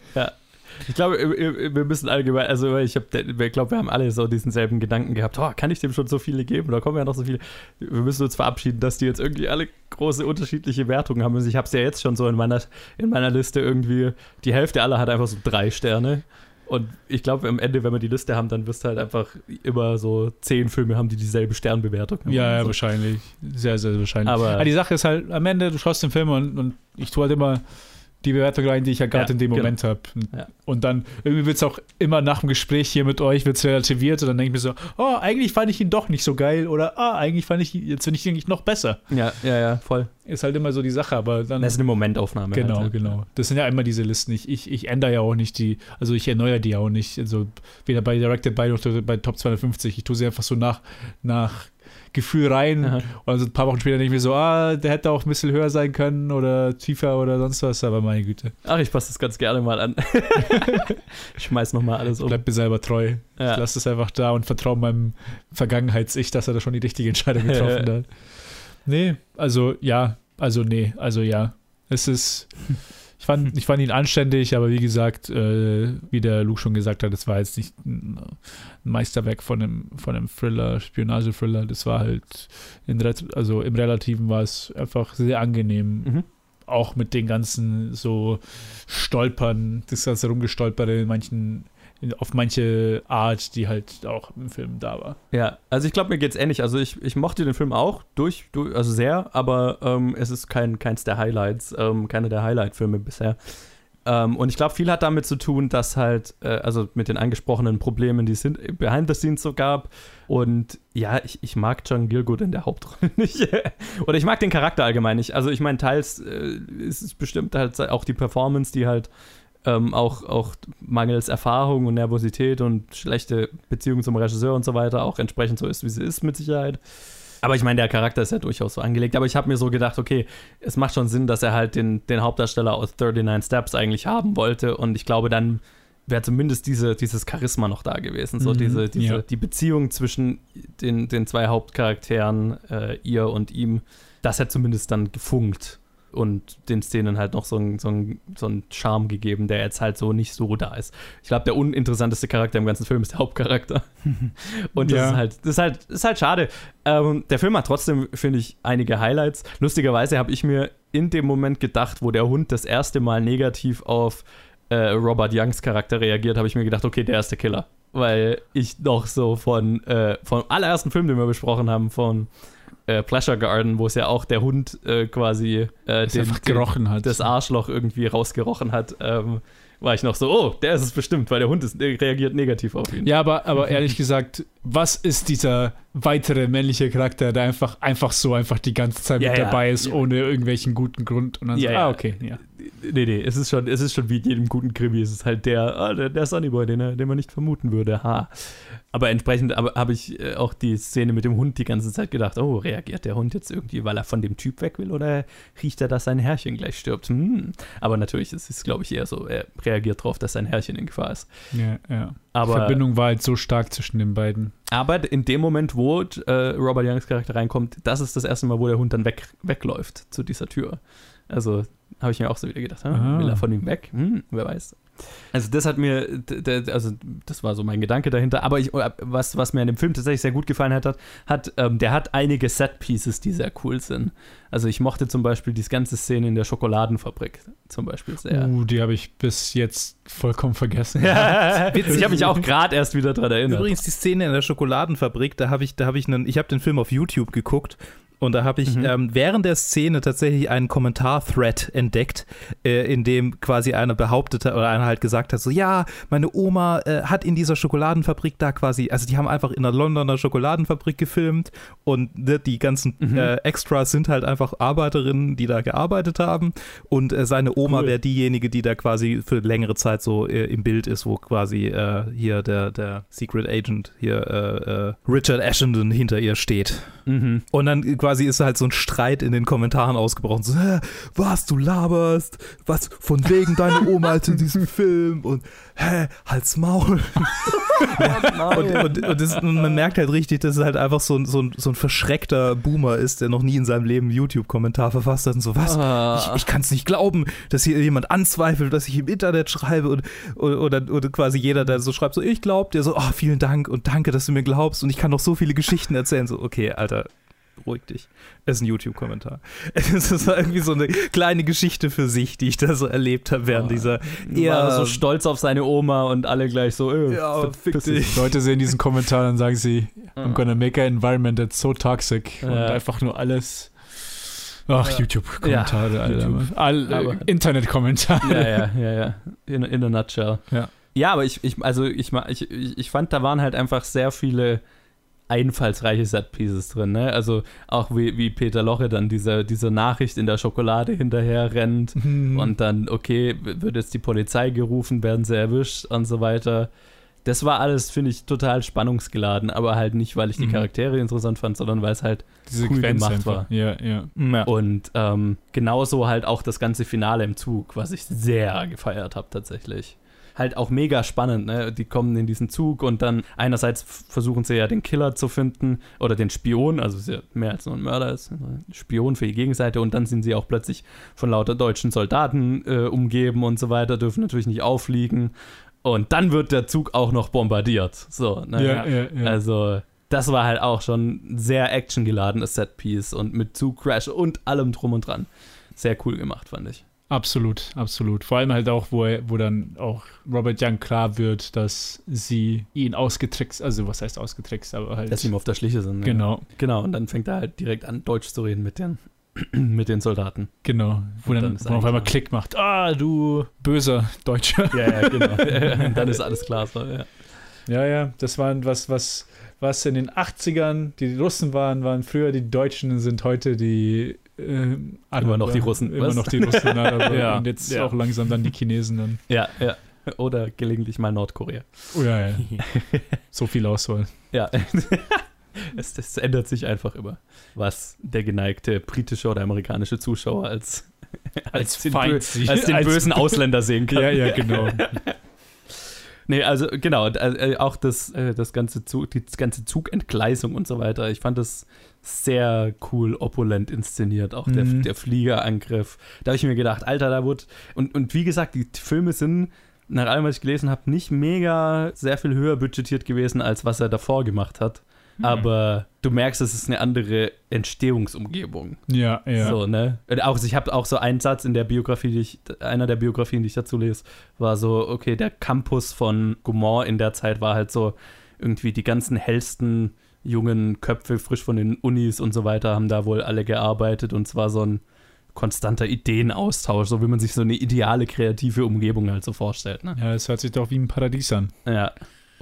Ich glaube, wir- müssen allgemein, also ich habe, ich glaube, wir haben alle so diesen selben Gedanken gehabt. Oh, kann ich dem schon so viele geben? Da kommen ja noch so viele. Wir müssen uns verabschieden, dass die jetzt irgendwie alle große unterschiedliche Wertungen haben. Also ich habe es ja jetzt schon so in meiner, in meiner Liste irgendwie. Die Hälfte aller hat einfach so drei Sterne. Und ich glaube, am Ende, wenn wir die Liste haben, dann wirst du halt einfach immer so zehn Filme haben, die dieselbe Sternbewertung haben. Ja, ja, so. wahrscheinlich. Sehr, sehr wahrscheinlich. Aber- Aber die Sache ist halt, am Ende, du schaust den Film und, und ich tue halt immer die Bewertung rein, die ich ja gerade Ja, in dem genau. Moment habe. Ja. Und dann irgendwie wird es auch immer nach dem Gespräch hier mit euch wird's relativiert und dann denke ich mir so, oh, eigentlich fand ich ihn doch nicht so geil oder ah, eigentlich fand ich ihn, jetzt finde ich ihn eigentlich noch besser. Ja, ja, ja, voll. Ist halt immer so die Sache, aber dann. Das ist eine Momentaufnahme. Genau, halt. genau. Das sind ja immer diese Listen. Ich, ich, ich ändere ja auch nicht die, also ich erneuere die auch nicht. Also weder bei Directed by noch bei Top 250. Ich tue sie einfach so nach, nach Gefühl rein. Aha. Und also ein paar Wochen später denke ich mir so, ah, der hätte auch ein bisschen höher sein können oder tiefer oder sonst was, aber meine Güte. Ach, ich passe das ganz gerne mal an. ich schmeiß nochmal alles um. Bleib mir selber treu. Ja. Ich lasse es einfach da und vertraue meinem Vergangenheits-Ich, dass er da schon die richtige Entscheidung getroffen hat. Nee, also ja, also nee, also ja. Es ist. Ich fand, ich fand ihn anständig, aber wie gesagt, äh, wie der Luke schon gesagt hat, es war jetzt nicht ein Meisterwerk von einem, von einem Thriller, Spionage-Thriller. Das war halt, in, also im Relativen war es einfach sehr angenehm. Mhm. Auch mit den ganzen so Stolpern, das ganze Rumgestolpere in manchen, auf manche Art, die halt auch im Film da war. Ja, also ich glaube, mir geht's ähnlich. Also ich, ich mochte den Film auch durch, durch also sehr, aber ähm, es ist kein, keins der Highlights, ähm, keiner der Highlight-Filme bisher. Ähm, und ich glaube, viel hat damit zu tun, dass halt, äh, also mit den angesprochenen Problemen, die es behind the scenes so gab. Und ja, ich, ich mag John Gilgood in der Hauptrolle nicht. Oder ich mag den Charakter allgemein nicht. Also ich meine, teils äh, ist es bestimmt halt auch die Performance, die halt ähm, auch, auch mangels Erfahrung und Nervosität und schlechte Beziehungen zum Regisseur und so weiter auch entsprechend so ist, wie sie ist, mit Sicherheit. Aber ich meine, der Charakter ist ja durchaus so angelegt. Aber ich habe mir so gedacht, okay, es macht schon Sinn, dass er halt den, den Hauptdarsteller aus 39 Steps eigentlich haben wollte. Und ich glaube, dann wäre zumindest diese, dieses Charisma noch da gewesen. So Mhm, diese, diese, ja. die Beziehung zwischen den, den zwei Hauptcharakteren, äh, ihr und ihm, das hat zumindest dann gefunkt und den Szenen halt noch so einen so ein, so ein Charme gegeben, der jetzt halt so nicht so da ist. Ich glaube, der uninteressanteste Charakter im ganzen Film ist der Hauptcharakter. Und das Ja. ist halt, das ist halt, ist halt schade. Ähm, der Film hat trotzdem, finde ich, einige Highlights. Lustigerweise habe ich mir in dem Moment gedacht, wo der Hund das erste Mal negativ auf äh, Robert Youngs Charakter reagiert, habe ich mir gedacht, okay, der ist der Killer. Weil ich noch so von, äh, vom allerersten Film, den wir besprochen haben, von äh, Pleasure Garden, wo es ja auch der Hund äh, quasi äh, Das einfach gerochen hat. das Arschloch irgendwie rausgerochen hat, ähm, war ich noch so, oh, der ist es bestimmt, weil der Hund ist, der reagiert negativ auf ihn. Ja, aber, aber ehrlich gesagt, was ist dieser weitere männliche Charakter, der einfach, einfach so einfach die ganze Zeit Ja, mit ja. dabei ist, Ja. ohne irgendwelchen guten Grund? Und dann Ja, so, ja. ah, okay, ja. Nee, nee, es ist schon, es ist schon wie in jedem guten Krimi, es ist halt der, ah, der, der Sunnyboy, den, er- den man nicht vermuten würde, ha. Aber entsprechend habe ich äh, auch die Szene mit dem Hund die ganze Zeit gedacht, oh, reagiert der Hund jetzt irgendwie, weil er von dem Typ weg will oder riecht er, dass sein Herrchen gleich stirbt? Hm. Aber natürlich, es ist, glaube ich, eher so, er reagiert darauf, dass sein Herrchen in Gefahr ist. ja, ja. Die Aber, Verbindung war halt so stark zwischen den beiden. aber in dem Moment, wo äh, Robert Youngs Charakter reinkommt, das ist das erste Mal, wo der Hund dann weg, wegläuft zu dieser Tür. Also habe ich mir auch so wieder gedacht, will er von ihm weg? Hm, wer weiß. Also das hat mir, also das war so mein Gedanke dahinter. Aber ich, was, was mir an dem Film tatsächlich sehr gut gefallen hat, hat ähm, der hat einige Set-Pieces, die sehr cool sind. Also ich mochte zum Beispiel die ganze Szene in der Schokoladenfabrik zum Beispiel sehr. Uh, die habe ich bis jetzt vollkommen vergessen. ich habe mich auch gerade erst wieder dran erinnert. Übrigens die Szene in der Schokoladenfabrik, da habe ich, da habe ich einen, ich habe den Film auf YouTube geguckt und da habe ich Mhm. ähm, während der Szene tatsächlich einen Kommentar-Thread entdeckt, äh, in dem quasi einer behauptet hat oder einer halt gesagt hat, so ja, meine Oma äh, hat in dieser Schokoladenfabrik da quasi, also die haben einfach in einer Londoner Schokoladenfabrik gefilmt und ne, die ganzen Mhm. äh, Extras sind halt einfach Arbeiterinnen, die da gearbeitet haben und äh, seine Oma Cool. wäre diejenige, die da quasi für längere Zeit so äh, im Bild ist, wo quasi äh, hier der, der Secret Agent hier Richard Ashenden hinter ihr steht. Mhm. Und dann quasi ist halt so ein Streit in den Kommentaren ausgebrochen. So, hä, was, du laberst? Was, von wegen deine Oma ist in diesem Film? Und, hä, halt's Maul. Und, und, und, das, und man merkt halt richtig, dass es halt einfach so ein, so, ein, so ein verschreckter Boomer ist, der noch nie in seinem Leben einen YouTube-Kommentar verfasst hat und so, was? Ah. Ich, ich kann es nicht glauben, dass hier jemand anzweifelt, dass ich im Internet schreibe und, oder, oder, oder quasi jeder, der so schreibt, so ich glaub dir, so, oh, vielen Dank und danke, dass du mir glaubst und ich kann noch so viele Geschichten erzählen. So, okay, Alter, beruhig dich. Es ist ein YouTube-Kommentar. Es ist irgendwie so eine kleine Geschichte für sich, die ich da so erlebt habe während dieser Er war so stolz auf seine Oma und alle gleich so, äh, Ja, fick dich. Leute sehen diesen Kommentar und sagen sie, I'm gonna make an environment that's so toxic. Und Ja. einfach nur alles. Ach, Ja. YouTube-Kommentare, Ja, Alter. YouTube. All, äh, Internet-Kommentare. ja, ja, ja, ja. In, in a nutshell. Ja. Ja, aber ich, ich also ich, ich, ich fand, da waren halt einfach sehr viele einfallsreiche Set-Pieces drin, ne? Also auch wie, wie Peter Loche dann diese, diese Nachricht in der Schokolade hinterher rennt Mhm. und dann, okay, wird jetzt die Polizei gerufen, werden sie erwischt und so weiter. Das war alles, finde ich, total spannungsgeladen, aber halt nicht, weil ich die Mhm. Charaktere interessant fand, sondern weil es halt Diese cool Sequenz gemacht einfach. war. Ja, ja. ja. Und ähm, genauso halt auch das ganze Finale im Zug, was ich sehr gefeiert habe tatsächlich. Halt auch mega spannend, ne? Die kommen in diesen Zug und dann einerseits versuchen sie ja den Killer zu finden oder den Spion, also es ist ja mehr als nur ein Mörder, ist ein Spion für die Gegenseite und dann sind sie auch plötzlich von lauter deutschen Soldaten äh, umgeben und so weiter, dürfen natürlich nicht auffliegen. Und dann wird der Zug auch noch bombardiert. So, ne? Ja, ja, ja. Also, das war halt auch schon ein sehr actiongeladenes Setpiece und mit Zugcrash und allem drum und dran. Sehr cool gemacht, fand ich. Absolut, absolut. Vor allem halt auch, wo, er, wo dann auch Robert Young klar wird, dass sie ihn ausgetrickst, also was heißt ausgetrickst, aber halt. Dass sie ihm auf der Schliche sind. Genau, Ja. Genau, und dann fängt er halt direkt an, Deutsch zu reden mit den, mit den Soldaten. genau. Wo Und dann, dann wo auf einmal. Klick macht. Ah, du böser Deutscher. Ja, ja, genau. und dann ist alles klar. So, ja. Ja, ja, das waren was, was, was in den 80ern die Russen waren, waren früher die Deutschen, sind heute die äh, Immer noch die Russen, Immer was? noch die Russen, aber Ja, und jetzt ja. auch langsam dann die Chinesen dann. ja, ja. Oder gelegentlich mal Nordkorea. Oh ja, ja. So viel Auswahl. Ja. es, es ändert sich einfach immer, was der geneigte britische oder amerikanische Zuschauer als, als, den, Feind bö als den Als- bösen Ausländer sehen kann. Ja, ja, genau. Nee, also genau, und, äh, auch das, äh, das ganze Zug, die ganze Zugentgleisung und so weiter. Ich fand das sehr cool, opulent inszeniert. Auch der, Mhm. der Fliegerangriff. Da habe ich mir gedacht, Alter, da wurde. Und, und wie gesagt, die Filme sind, nach allem, was ich gelesen habe, nicht mega sehr viel höher budgetiert gewesen, als was er davor gemacht hat. Aber du merkst, es ist eine andere Entstehungsumgebung. Ja, ja. So, ne? Und auch, ich habe auch so einen Satz in der Biografie, die ich, einer der Biografien, die ich dazu lese, war so, okay, der Campus von Gaumont in der Zeit war halt so irgendwie die ganzen hellsten jungen Köpfe, frisch von den Unis und so weiter, haben da wohl alle gearbeitet und zwar so ein konstanter Ideenaustausch, so wie man sich so eine ideale kreative Umgebung halt so vorstellt. Ne? Ja, es hört sich doch wie ein Paradies an. Ja.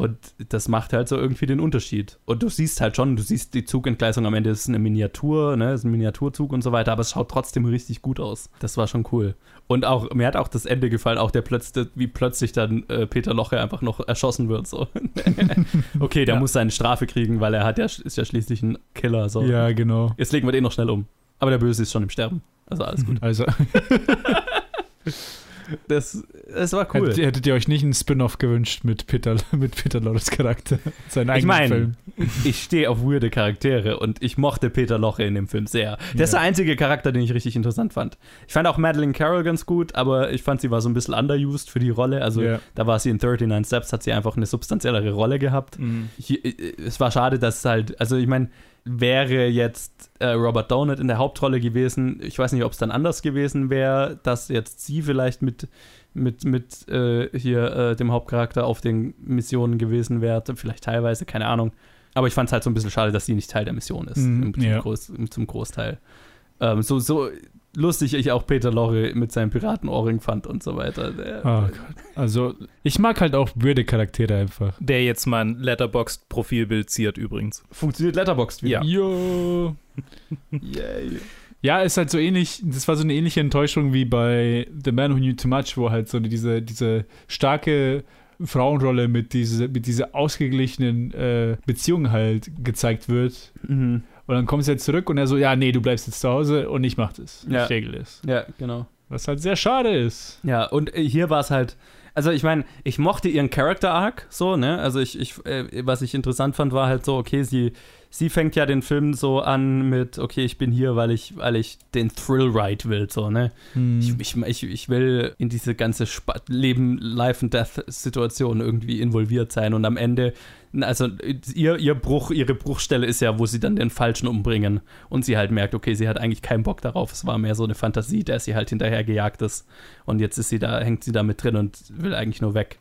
Und das macht halt so irgendwie den Unterschied. Und du siehst halt schon, du siehst die Zugentgleisung am Ende ist eine Miniatur, ne, ist ein Miniaturzug und so weiter, aber es schaut trotzdem richtig gut aus. Das war schon cool. Und auch, mir hat auch das Ende gefallen, auch der plötzlich, wie plötzlich dann äh, Peter Loche einfach noch erschossen wird. So. okay, der Ja. muss seine Strafe kriegen, weil er hat ja, ist ja schließlich ein Killer. So. Ja, genau. Jetzt legen wir den noch schnell um. Aber der Böse ist schon im Sterben. Also alles gut. Also, Das, das war cool. hättet, hättet ihr euch nicht einen Spin-off gewünscht mit Peter, mit Peter Lorres Charakter? Seinen Ich eigenen meine, Film. ich stehe auf weirde Charaktere und ich mochte Peter Loche in dem Film sehr. Der Ja. ist der einzige Charakter, den ich richtig interessant fand. Ich fand auch Madeleine Carroll ganz gut, aber ich fand, sie war so ein bisschen underused für die Rolle. Also Ja. da war sie in 39 Steps, hat sie einfach eine substanziellere Rolle gehabt. Mhm. Hier, äh, es war schade, dass es halt, also ich meine, wäre jetzt äh, Robert Downey in der Hauptrolle gewesen, ich weiß nicht, ob es dann anders gewesen wäre, dass jetzt sie vielleicht mit, mit, mit äh, hier äh, dem Hauptcharakter auf den Missionen gewesen wäre, vielleicht teilweise, keine Ahnung. Aber ich fand es halt so ein bisschen schade, dass sie nicht Teil der Mission ist, Mhm, im, zum, ja. Groß, im, zum Großteil. Ähm, so, so lustig ich auch Peter Lorre mit seinem Piratenohrring fand und so weiter. Der, Oh Gott. Also, ich mag halt auch weirde Charaktere einfach. Der jetzt mein Letterboxd-Profilbild ziert übrigens. Funktioniert Letterboxd wieder. Ja. Yay. Ja, ist halt so ähnlich, das war so eine ähnliche Enttäuschung wie bei The Man Who Knew Too Much, wo halt so diese, diese starke Frauenrolle mit, diese, mit dieser ausgeglichenen äh, Beziehung halt gezeigt wird. Mhm. Und dann kommst du jetzt zurück und er so, ja, nee, du bleibst jetzt zu Hause und ich mach das. Ja. Ich regel es. Ja, genau. Was halt sehr schade ist. Ja, und äh, hier war es halt, also ich meine, ich mochte ihren Character Arc so, ne? Also ich, ich äh, was ich interessant fand, war halt so, okay, sie, sie fängt ja den Film so an mit, okay, ich bin hier, weil ich, weil ich den Thrill Ride will, so, ne? Ich, ich, ich, ich will in diese ganze Spa Leben, Life and Death Situation irgendwie involviert sein und am Ende, also ihr, ihr Bruch, ihre Bruchstelle ist ja, wo sie dann den Falschen umbringen und sie halt merkt, okay, sie hat eigentlich keinen Bock darauf, es war mehr so eine Fantasie, der sie halt hinterher gejagt ist und jetzt ist sie da, hängt sie da mit drin und will eigentlich nur weg.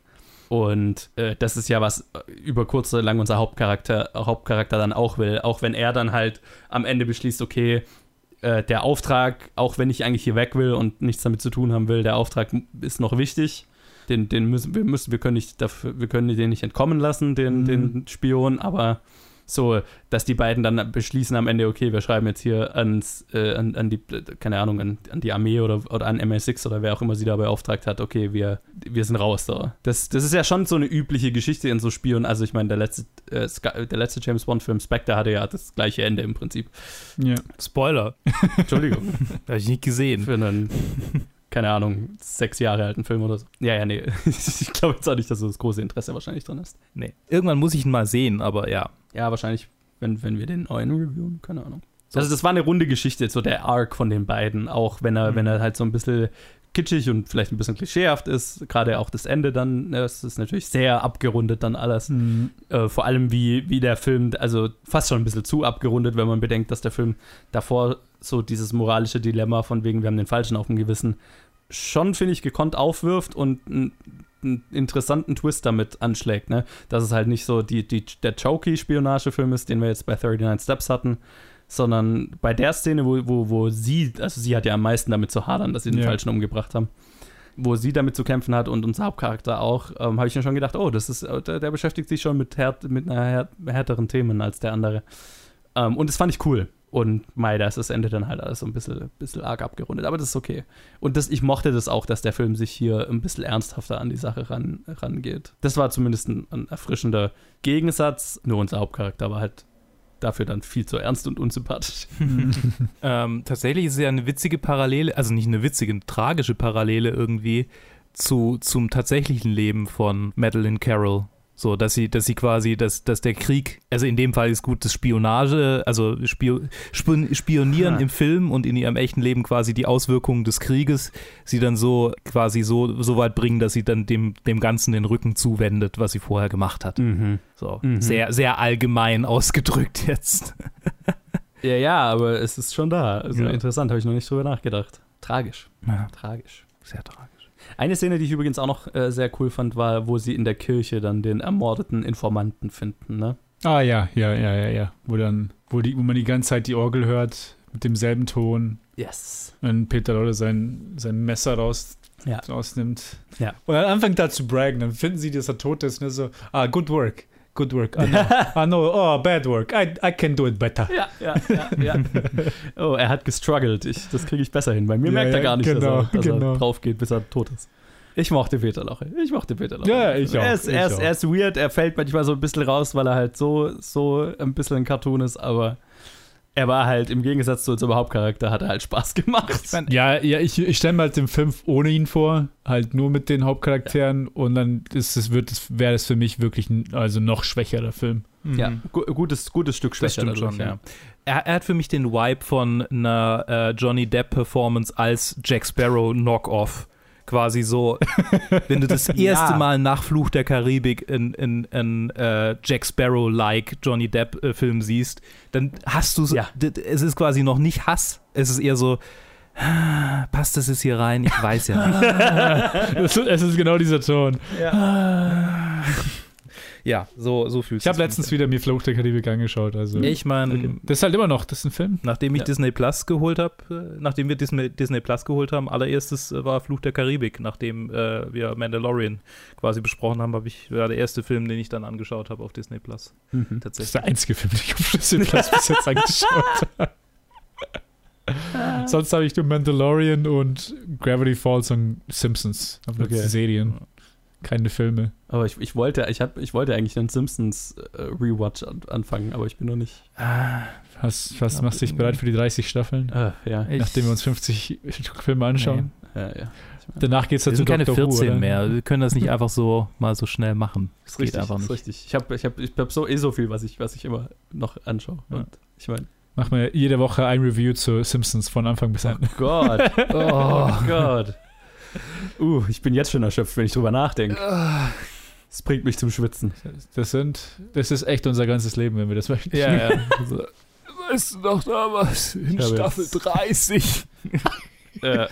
Und äh, das ist ja was äh, über kurz oder lang unser Hauptcharakter, Hauptcharakter dann auch will. Auch wenn er dann halt am Ende beschließt, okay, äh, der Auftrag, auch wenn ich eigentlich hier weg will und nichts damit zu tun haben will, der Auftrag ist noch wichtig. Den, den müssen wir müssen, wir können nicht dafür, wir können den nicht entkommen lassen, den, Mhm. den Spion, aber so, dass die beiden dann beschließen am Ende, okay, wir schreiben jetzt hier ans, äh, an, an die, keine Ahnung, an, an die Armee oder, oder an MI6 oder wer auch immer sie da beauftragt hat, okay, wir, wir sind raus da. Das, das ist ja schon so eine übliche Geschichte in so Spielen. Also ich meine, der letzte, äh, der letzte James Bond-Film Spectre hatte ja das gleiche Ende im Prinzip. Ja. Spoiler. Entschuldigung. Habe ich nicht gesehen. Für einen, keine Ahnung, sechs Jahre alten Film oder so. Ja, ja, nee. ich glaube jetzt auch nicht, dass so das große Interesse wahrscheinlich drin ist. Nee. Irgendwann muss ich ihn mal sehen, aber ja. Ja, wahrscheinlich, wenn, wenn wir den neuen reviewen, keine Ahnung. Also das war eine runde Geschichte, so der Arc von den beiden, auch wenn er, Mhm. wenn er halt so ein bisschen kitschig und vielleicht ein bisschen klischeehaft ist, gerade auch das Ende dann, ne, das ist natürlich sehr abgerundet dann alles. Mhm. Äh, vor allem wie, wie der Film, also fast schon ein bisschen zu abgerundet, wenn man bedenkt, dass der Film davor so dieses moralische Dilemma von wegen, wir haben den Falschen auf dem Gewissen, schon, finde ich, gekonnt aufwirft und einen, einen interessanten Twist damit anschlägt, ne? Dass es halt nicht so die, die, der Chokey-Spionagefilm ist, den wir jetzt bei 39 Steps hatten, sondern bei der Szene, wo, wo, wo sie, also sie hat ja am meisten damit zu hadern, dass sie den Ja. Falschen umgebracht haben, wo sie damit zu kämpfen hat und unser Hauptcharakter auch, ähm, habe ich mir schon gedacht, oh, das ist, äh, der, der beschäftigt sich schon mit, härt, mit einer härt, härteren Themen als der andere. Ähm, und das fand ich cool. Und mei, da ist das Ende dann halt alles so ein bisschen, bisschen arg abgerundet, aber das ist okay. Und das, ich mochte das auch, dass der Film sich hier ein bisschen ernsthafter an die Sache ran, rangeht. Das war zumindest ein, ein erfrischender Gegensatz. Nur unser Hauptcharakter war halt dafür dann viel zu ernst und unsympathisch. Ähm, tatsächlich ist es ja eine witzige Parallele, also nicht eine witzige, eine tragische Parallele irgendwie zu, zum tatsächlichen Leben von Madeline Carroll. So, dass sie, dass sie quasi, dass, dass der Krieg, also in dem Fall ist gut das Spionage, also Spio, Spion, Spionieren im Film und in ihrem echten Leben quasi die Auswirkungen des Krieges, sie dann so quasi so, so weit bringen, dass sie dann dem, dem Ganzen den Rücken zuwendet, was sie vorher gemacht hat. Mhm. So, Mhm. sehr, sehr allgemein ausgedrückt jetzt. Ja, ja, aber es ist schon da. Also Ja. interessant, habe ich noch nicht drüber nachgedacht. Tragisch. Ja, Tragisch. sehr tragisch. Eine Szene, die ich übrigens auch noch äh, sehr cool fand, war, wo sie in der Kirche dann den ermordeten Informanten finden, ne? Ah ja, ja, ja, ja, ja. Wo dann, wo, die, wo man die ganze Zeit die Orgel hört mit demselben Ton. Yes. Und Peter Lotte sein, sein Messer raus, Ja. rausnimmt. Ja. Und dann anfängt da zu braggen. Dann finden sie, dass er tot ist. Und er so, ah, good work. Good work. Ah, no. ah, no. Oh, bad work. I, I can do it better. Ja, ja, ja, ja. oh, er hat gestruggelt. Ich, das kriege ich besser hin. Bei mir Ja, merkt er gar nicht, genau, dass, er, dass genau. er drauf geht, bis er tot ist. Ich mochte Peter Loche. Ich mochte Peter Loche. Ja, ich auch, Er ist, er, ist, er ist weird. Er fällt manchmal so ein bisschen raus, weil er halt so, so ein bisschen ein Cartoon ist, aber er war halt im Gegensatz zu unserem Hauptcharakter, hat er halt Spaß gemacht. Ja, ja, ich, ich stelle mir halt den Film ohne ihn vor, halt nur mit den Hauptcharakteren und dann ist es, wird es, wäre es für mich wirklich ein also noch schwächerer Film. Ja, gu gutes, gutes Stück Das schwächer stimmt dadurch, schon, ja. Er, er hat für mich den Vibe von einer äh, Johnny Depp-Performance als Jack Sparrow Knock-Off. Quasi so, wenn du das erste Ja. Mal nach Fluch der Karibik in, in, in äh, Jack Sparrow-like Johnny Depp-Film siehst, dann hast du Ja. es ist quasi noch nicht Hass, es ist eher so, "Ah, passt das jetzt hier rein? Ich weiß ja nicht. es, ist- es ist genau dieser Ton. ja, so, so fühlt Ich habe letztens wieder mir Fluch der Karibik angeschaut. Also. Ich meine, Das ist halt immer noch, das ist ein Film. Nachdem ich Ja. Disney Plus geholt habe, nachdem wir Disney, Disney Plus geholt haben, allererstes äh, war Fluch der Karibik, nachdem äh, wir Mandalorian quasi besprochen haben, habe ich war der erste Film, den ich dann angeschaut habe auf Disney Plus. Mhm. Das ist Tatsächlich. der einzige Film, den ich auf Disney Plus bis jetzt angeschaut habe. Sonst habe ich nur Mandalorian und Gravity Falls und Simpsons. Okay. Serien. Keine Filme. Aber ich, ich, wollte, ich, hab, ich wollte eigentlich einen Simpsons äh, Rewatch an, anfangen, aber ich bin noch nicht. Was, was Ja, machst du dich bereit für die 30 Staffeln? Äh, ja. Ich- Nachdem wir uns 50 Filme anschauen. ja, ja. Danach geht es Wir dazu sind keine Doctor Who, 14 oder? mehr. Wir können das nicht einfach so mal so schnell machen. Das Ist geht richtig, einfach ist nicht. richtig. Ich habe ich hab, ich hab so eh so viel, was ich, was ich immer noch anschaue. Ja. Und ich meine, Machen wir jede Woche ein Review zu Simpsons von Anfang bis oh Ende. Gott. Oh Gott. Uh, ich bin jetzt schon erschöpft, wenn ich drüber nachdenke. Es bringt mich zum Schwitzen. Das sind, das ist echt unser ganzes Leben, wenn wir das möchten. Ja, ja. Also, weißt du noch damals in Staffel jetzt- 30? Äh,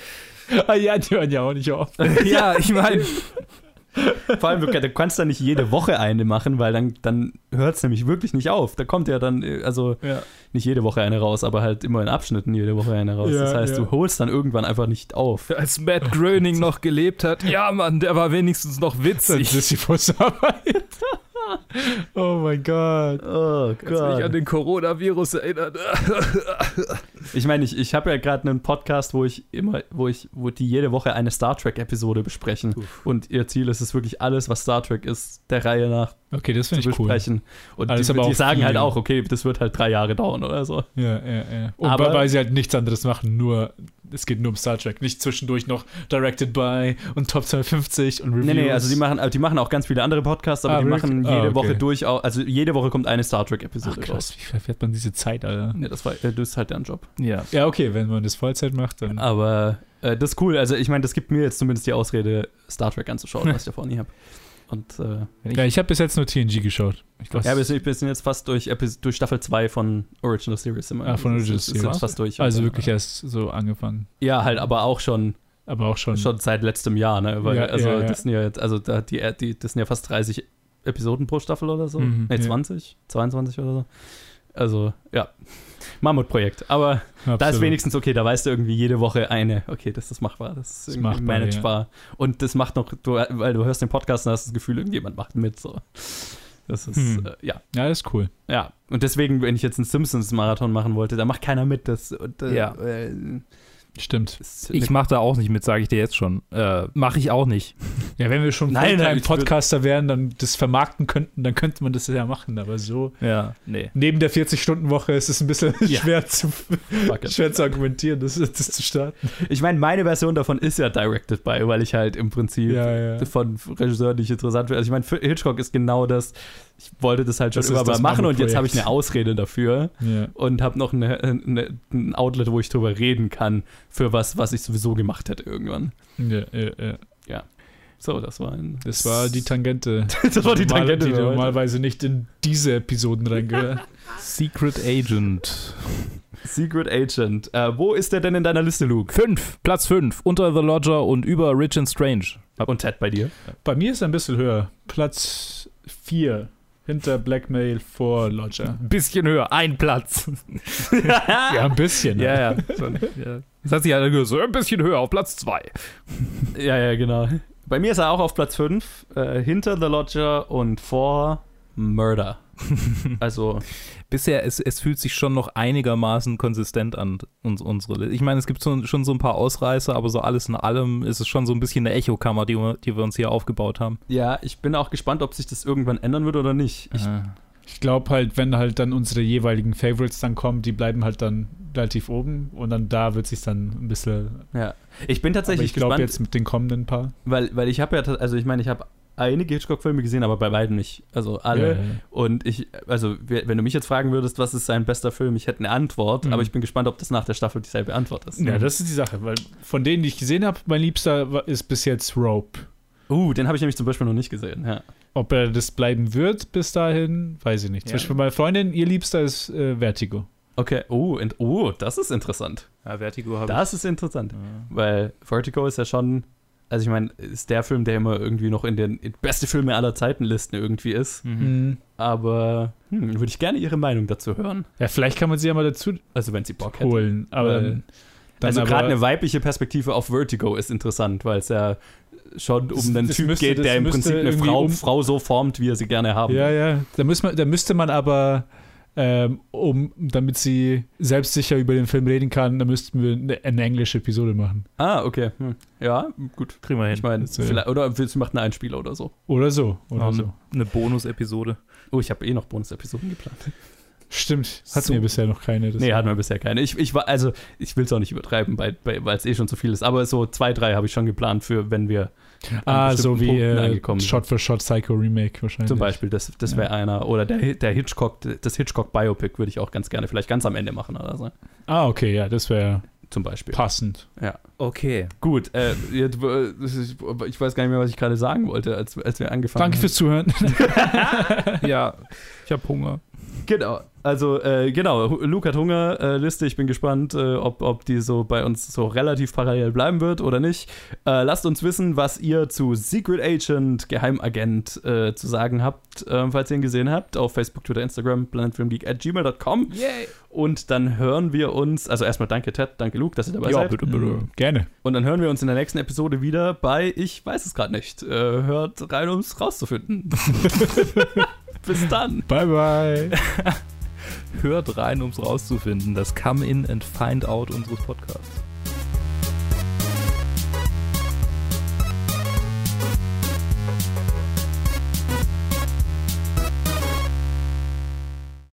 ah, ja, die hören ja auch nicht auf. ja, ich meine, vor allem, du, du kannst da nicht jede Woche eine machen, weil dann, dann hört es nämlich wirklich nicht auf. Da kommt ja dann, äh, also ja. nicht jede Woche eine raus, aber halt immer in Abschnitten jede Woche eine raus. Ja, das heißt, ja. du holst dann irgendwann einfach nicht auf. als Matt Groening noch gelebt hat, ja Mann, der war wenigstens noch witzig. ist die Arbeit. oh mein Gott. Oh Kannst mich an den Coronavirus erinnern. Ich meine, ich, ich habe ja gerade einen Podcast, wo ich immer, wo ich, wo die jede Woche eine Star Trek-Episode besprechen. Und ihr Ziel ist es wirklich alles, was Star Trek ist, der Reihe nach Okay, das zu ich cool. besprechen. Und Alles die, aber die auch sagen viel. halt auch, okay, das wird halt drei Jahre dauern oder so. Ja, ja, ja. Und Aber- weil sie halt nichts anderes machen, nur, es geht nur um Star Trek. Nicht zwischendurch noch Directed by und Top 250 und Reviews. Nee, nee, also die machen, die machen auch ganz viele andere Podcasts, aber Ah, die wirklich? machen Ah, jede okay. Woche durch, auch- also jede Woche kommt eine Star Trek-Episode raus. wie verfährt man diese Zeit, Alter? Ja, das, war, äh, das ist halt deren Job. ja. Ja, okay, wenn man das Vollzeit macht, dann. Aber äh, das ist cool. Also ich meine, das gibt mir jetzt zumindest die Ausrede, Star Trek anzuschauen, was ich davor nie habe. Und äh, Ja, ich habe bis jetzt nur TNG geschaut. Ich glaub, ja, wir sind, jetzt fast durch, durch Staffel 2 von Original Series. Wir. Ah, von Original ist- ist Series. jetzt fast durch. also wirklich äh, erst so angefangen. Ja, halt, aber auch schon, Aber auch schon. Schon seit letztem Jahr, ne? Weil, Ja, also, ja, ja. das sind ja jetzt, also da, die, die, das sind ja fast 30 Episoden pro Staffel oder so. Mhm, ne, ja. 20, 22 oder so. Also, ja. Mammutprojekt. Aber da ist Absolut. wenigstens okay, da weißt du irgendwie jede Woche eine, okay, das ist machbar, das ist, machbar, managebar. Und das macht noch, du, weil du hörst den Podcast und hast das Gefühl, irgendjemand macht mit. So. Das ist, Hm. äh, ja. Ja, ist cool. Ja. Und deswegen, wenn ich jetzt einen Simpsons-Marathon machen wollte, da macht keiner mit. Das, und, äh, Ja. äh, Stimmt. Ich mache da auch nicht mit, sage ich dir jetzt schon. Äh, mache ich auch nicht. Ja, wenn wir schon will- Podcaster wären, dann das vermarkten könnten, dann könnte man das ja machen. Aber so Ja, nee. neben der 40-Stunden-Woche ist es ein bisschen Ja. schwer, zu, schwer zu argumentieren, das, das zu starten. Ich meine, meine Version davon ist ja directed by, weil ich halt im Prinzip Ja, ja. von Regisseur nicht interessant finde. Also ich meine, für Hitchcock ist genau das. Ich wollte das halt schon Das immer mal machen und jetzt habe ich eine Ausrede dafür Ja. und habe noch eine, eine, ein Outlet, wo ich drüber reden kann für was, was ich sowieso gemacht hätte irgendwann. Ja, ja, ja. So, das war ein. Das war die Tangente. das war die Normal- Tangente. die normalerweise nicht in diese Episoden reingehören. Secret Agent. Secret Agent. Äh, wo ist der denn in deiner Liste, Luke? Fünf, Platz fünf, unter The Lodger und über Rich and Strange. Und Ted bei dir? Bei mir ist er ein bisschen höher. Platz 4. Hinter Blackmail vor Lodger. Ein bisschen höher, ein Platz. Ja, ein bisschen. ne? ja, ja. Schon, ja. Das hat sich halt gehört, so ein bisschen höher, auf Platz zwei. Ja, ja, genau. Bei mir ist er auch auf Platz 5, äh, hinter The Lodger und vor Murder. Also, Bisher, es, es fühlt sich schon noch einigermaßen konsistent an, uns, unsere. Ich meine, es gibt so, schon so ein paar Ausreißer, aber so alles in allem ist es schon so ein bisschen eine Echokammer, die, wir- die wir uns hier aufgebaut haben. ja, ich bin auch gespannt, ob sich das irgendwann ändern wird oder nicht. Ich, Ich glaube halt, wenn halt dann unsere jeweiligen Favorites dann kommen, die bleiben halt dann relativ oben und dann da wird sich dann ein bisschen. ja. ich bin Aber tatsächlich ich glaube gespannt, jetzt mit den kommenden paar. weil, weil ich habe ja, also ich meine, ich habe einige Hitchcock-Filme gesehen, aber bei beiden nicht. Also alle. Ja, ja, ja. Und ich, also wenn du mich jetzt fragen würdest, was ist sein bester Film, ich hätte eine Antwort, Mhm. aber ich bin gespannt, ob das nach der Staffel dieselbe Antwort ist. Ja, das ist die Sache, weil von denen, die ich gesehen habe, mein Liebster ist bis jetzt Rope. Uh, den habe ich nämlich zum Beispiel noch nicht gesehen. Ja. Ob er das bleiben wird bis dahin, weiß ich nicht. Zum Ja. Beispiel meine Freundin, ihr Liebster ist äh, Vertigo. Okay, oh, und, oh, das ist interessant. ja, Vertigo habe Das ist interessant. ich. Ja. Weil Vertigo ist ja schon, also ich meine, ist der Film, der immer irgendwie noch in den in beste Filme aller Zeiten Listen irgendwie ist. Mhm. Aber hm, würde ich gerne Ihre Meinung dazu hören. Ja, vielleicht kann man sie ja mal dazu Also wenn Sie Bock holen. Aber Weil- dann, dann also aber- gerade eine weibliche Perspektive auf Vertigo ist interessant, weil es ja schon um Das- einen das Typ müsste- geht, der im Prinzip eine Frau, um- Frau so formt, wie er sie gerne haben Ja, ja. Da, muss man, da müsste man aber, ähm, um, damit sie selbstsicher über den Film reden kann, da müssten wir eine, eine englische Episode machen. Ah, okay. Hm. Ja, gut. Kriegen wir hin. Ich meine, oder willst du machen einen Einspieler oder so? Oder so. Oder Auch so. eine, eine Bonus-Episode. Oh, ich habe eh noch Bonus-Episoden geplant. Stimmt. Hatten So. wir bisher noch keine. Nee, hatten wir bisher keine. Ich, ich war, also, ich will es auch nicht übertreiben, weil weil es eh schon zu viel ist. Aber so zwei, drei habe ich schon geplant für, wenn wir Ah, so wie äh. Shot for Shot Psycho Remake wahrscheinlich. Zum Beispiel, das, das wäre einer. Oder der, der Hitchcock, das Hitchcock-Biopic würde ich auch ganz gerne vielleicht ganz am Ende machen oder so. Ah, okay, ja, das wäre Zum Beispiel. passend. Okay. Gut, äh, jetzt, äh, ich weiß gar nicht mehr, was ich gerade sagen wollte, als, als wir angefangen Danke haben. fürs Zuhören. Ja, ich habe Hunger. Genau, also äh, genau, Luke hat Hunger, äh, Liste, ich bin gespannt, äh, ob, ob die so bei uns so relativ parallel bleiben wird oder nicht. Äh, lasst uns wissen, was ihr zu Secret Agent, Geheimagent äh, zu sagen habt, äh, falls ihr ihn gesehen habt, auf Facebook, Twitter, Instagram, planetfilmgeek at gmail.com. Yay. Und dann hören wir uns, also erstmal danke Ted, danke Luke, dass ihr dabei Ja, seid. bitte, bitte. Gerne. Und dann hören wir uns in der nächsten Episode wieder bei Ich weiß es gerade nicht. Äh, hört rein, um es rauszufinden. Bis dann. Bye, bye. Hört rein, um es rauszufinden. Das Come In and Find Out unseres Podcasts.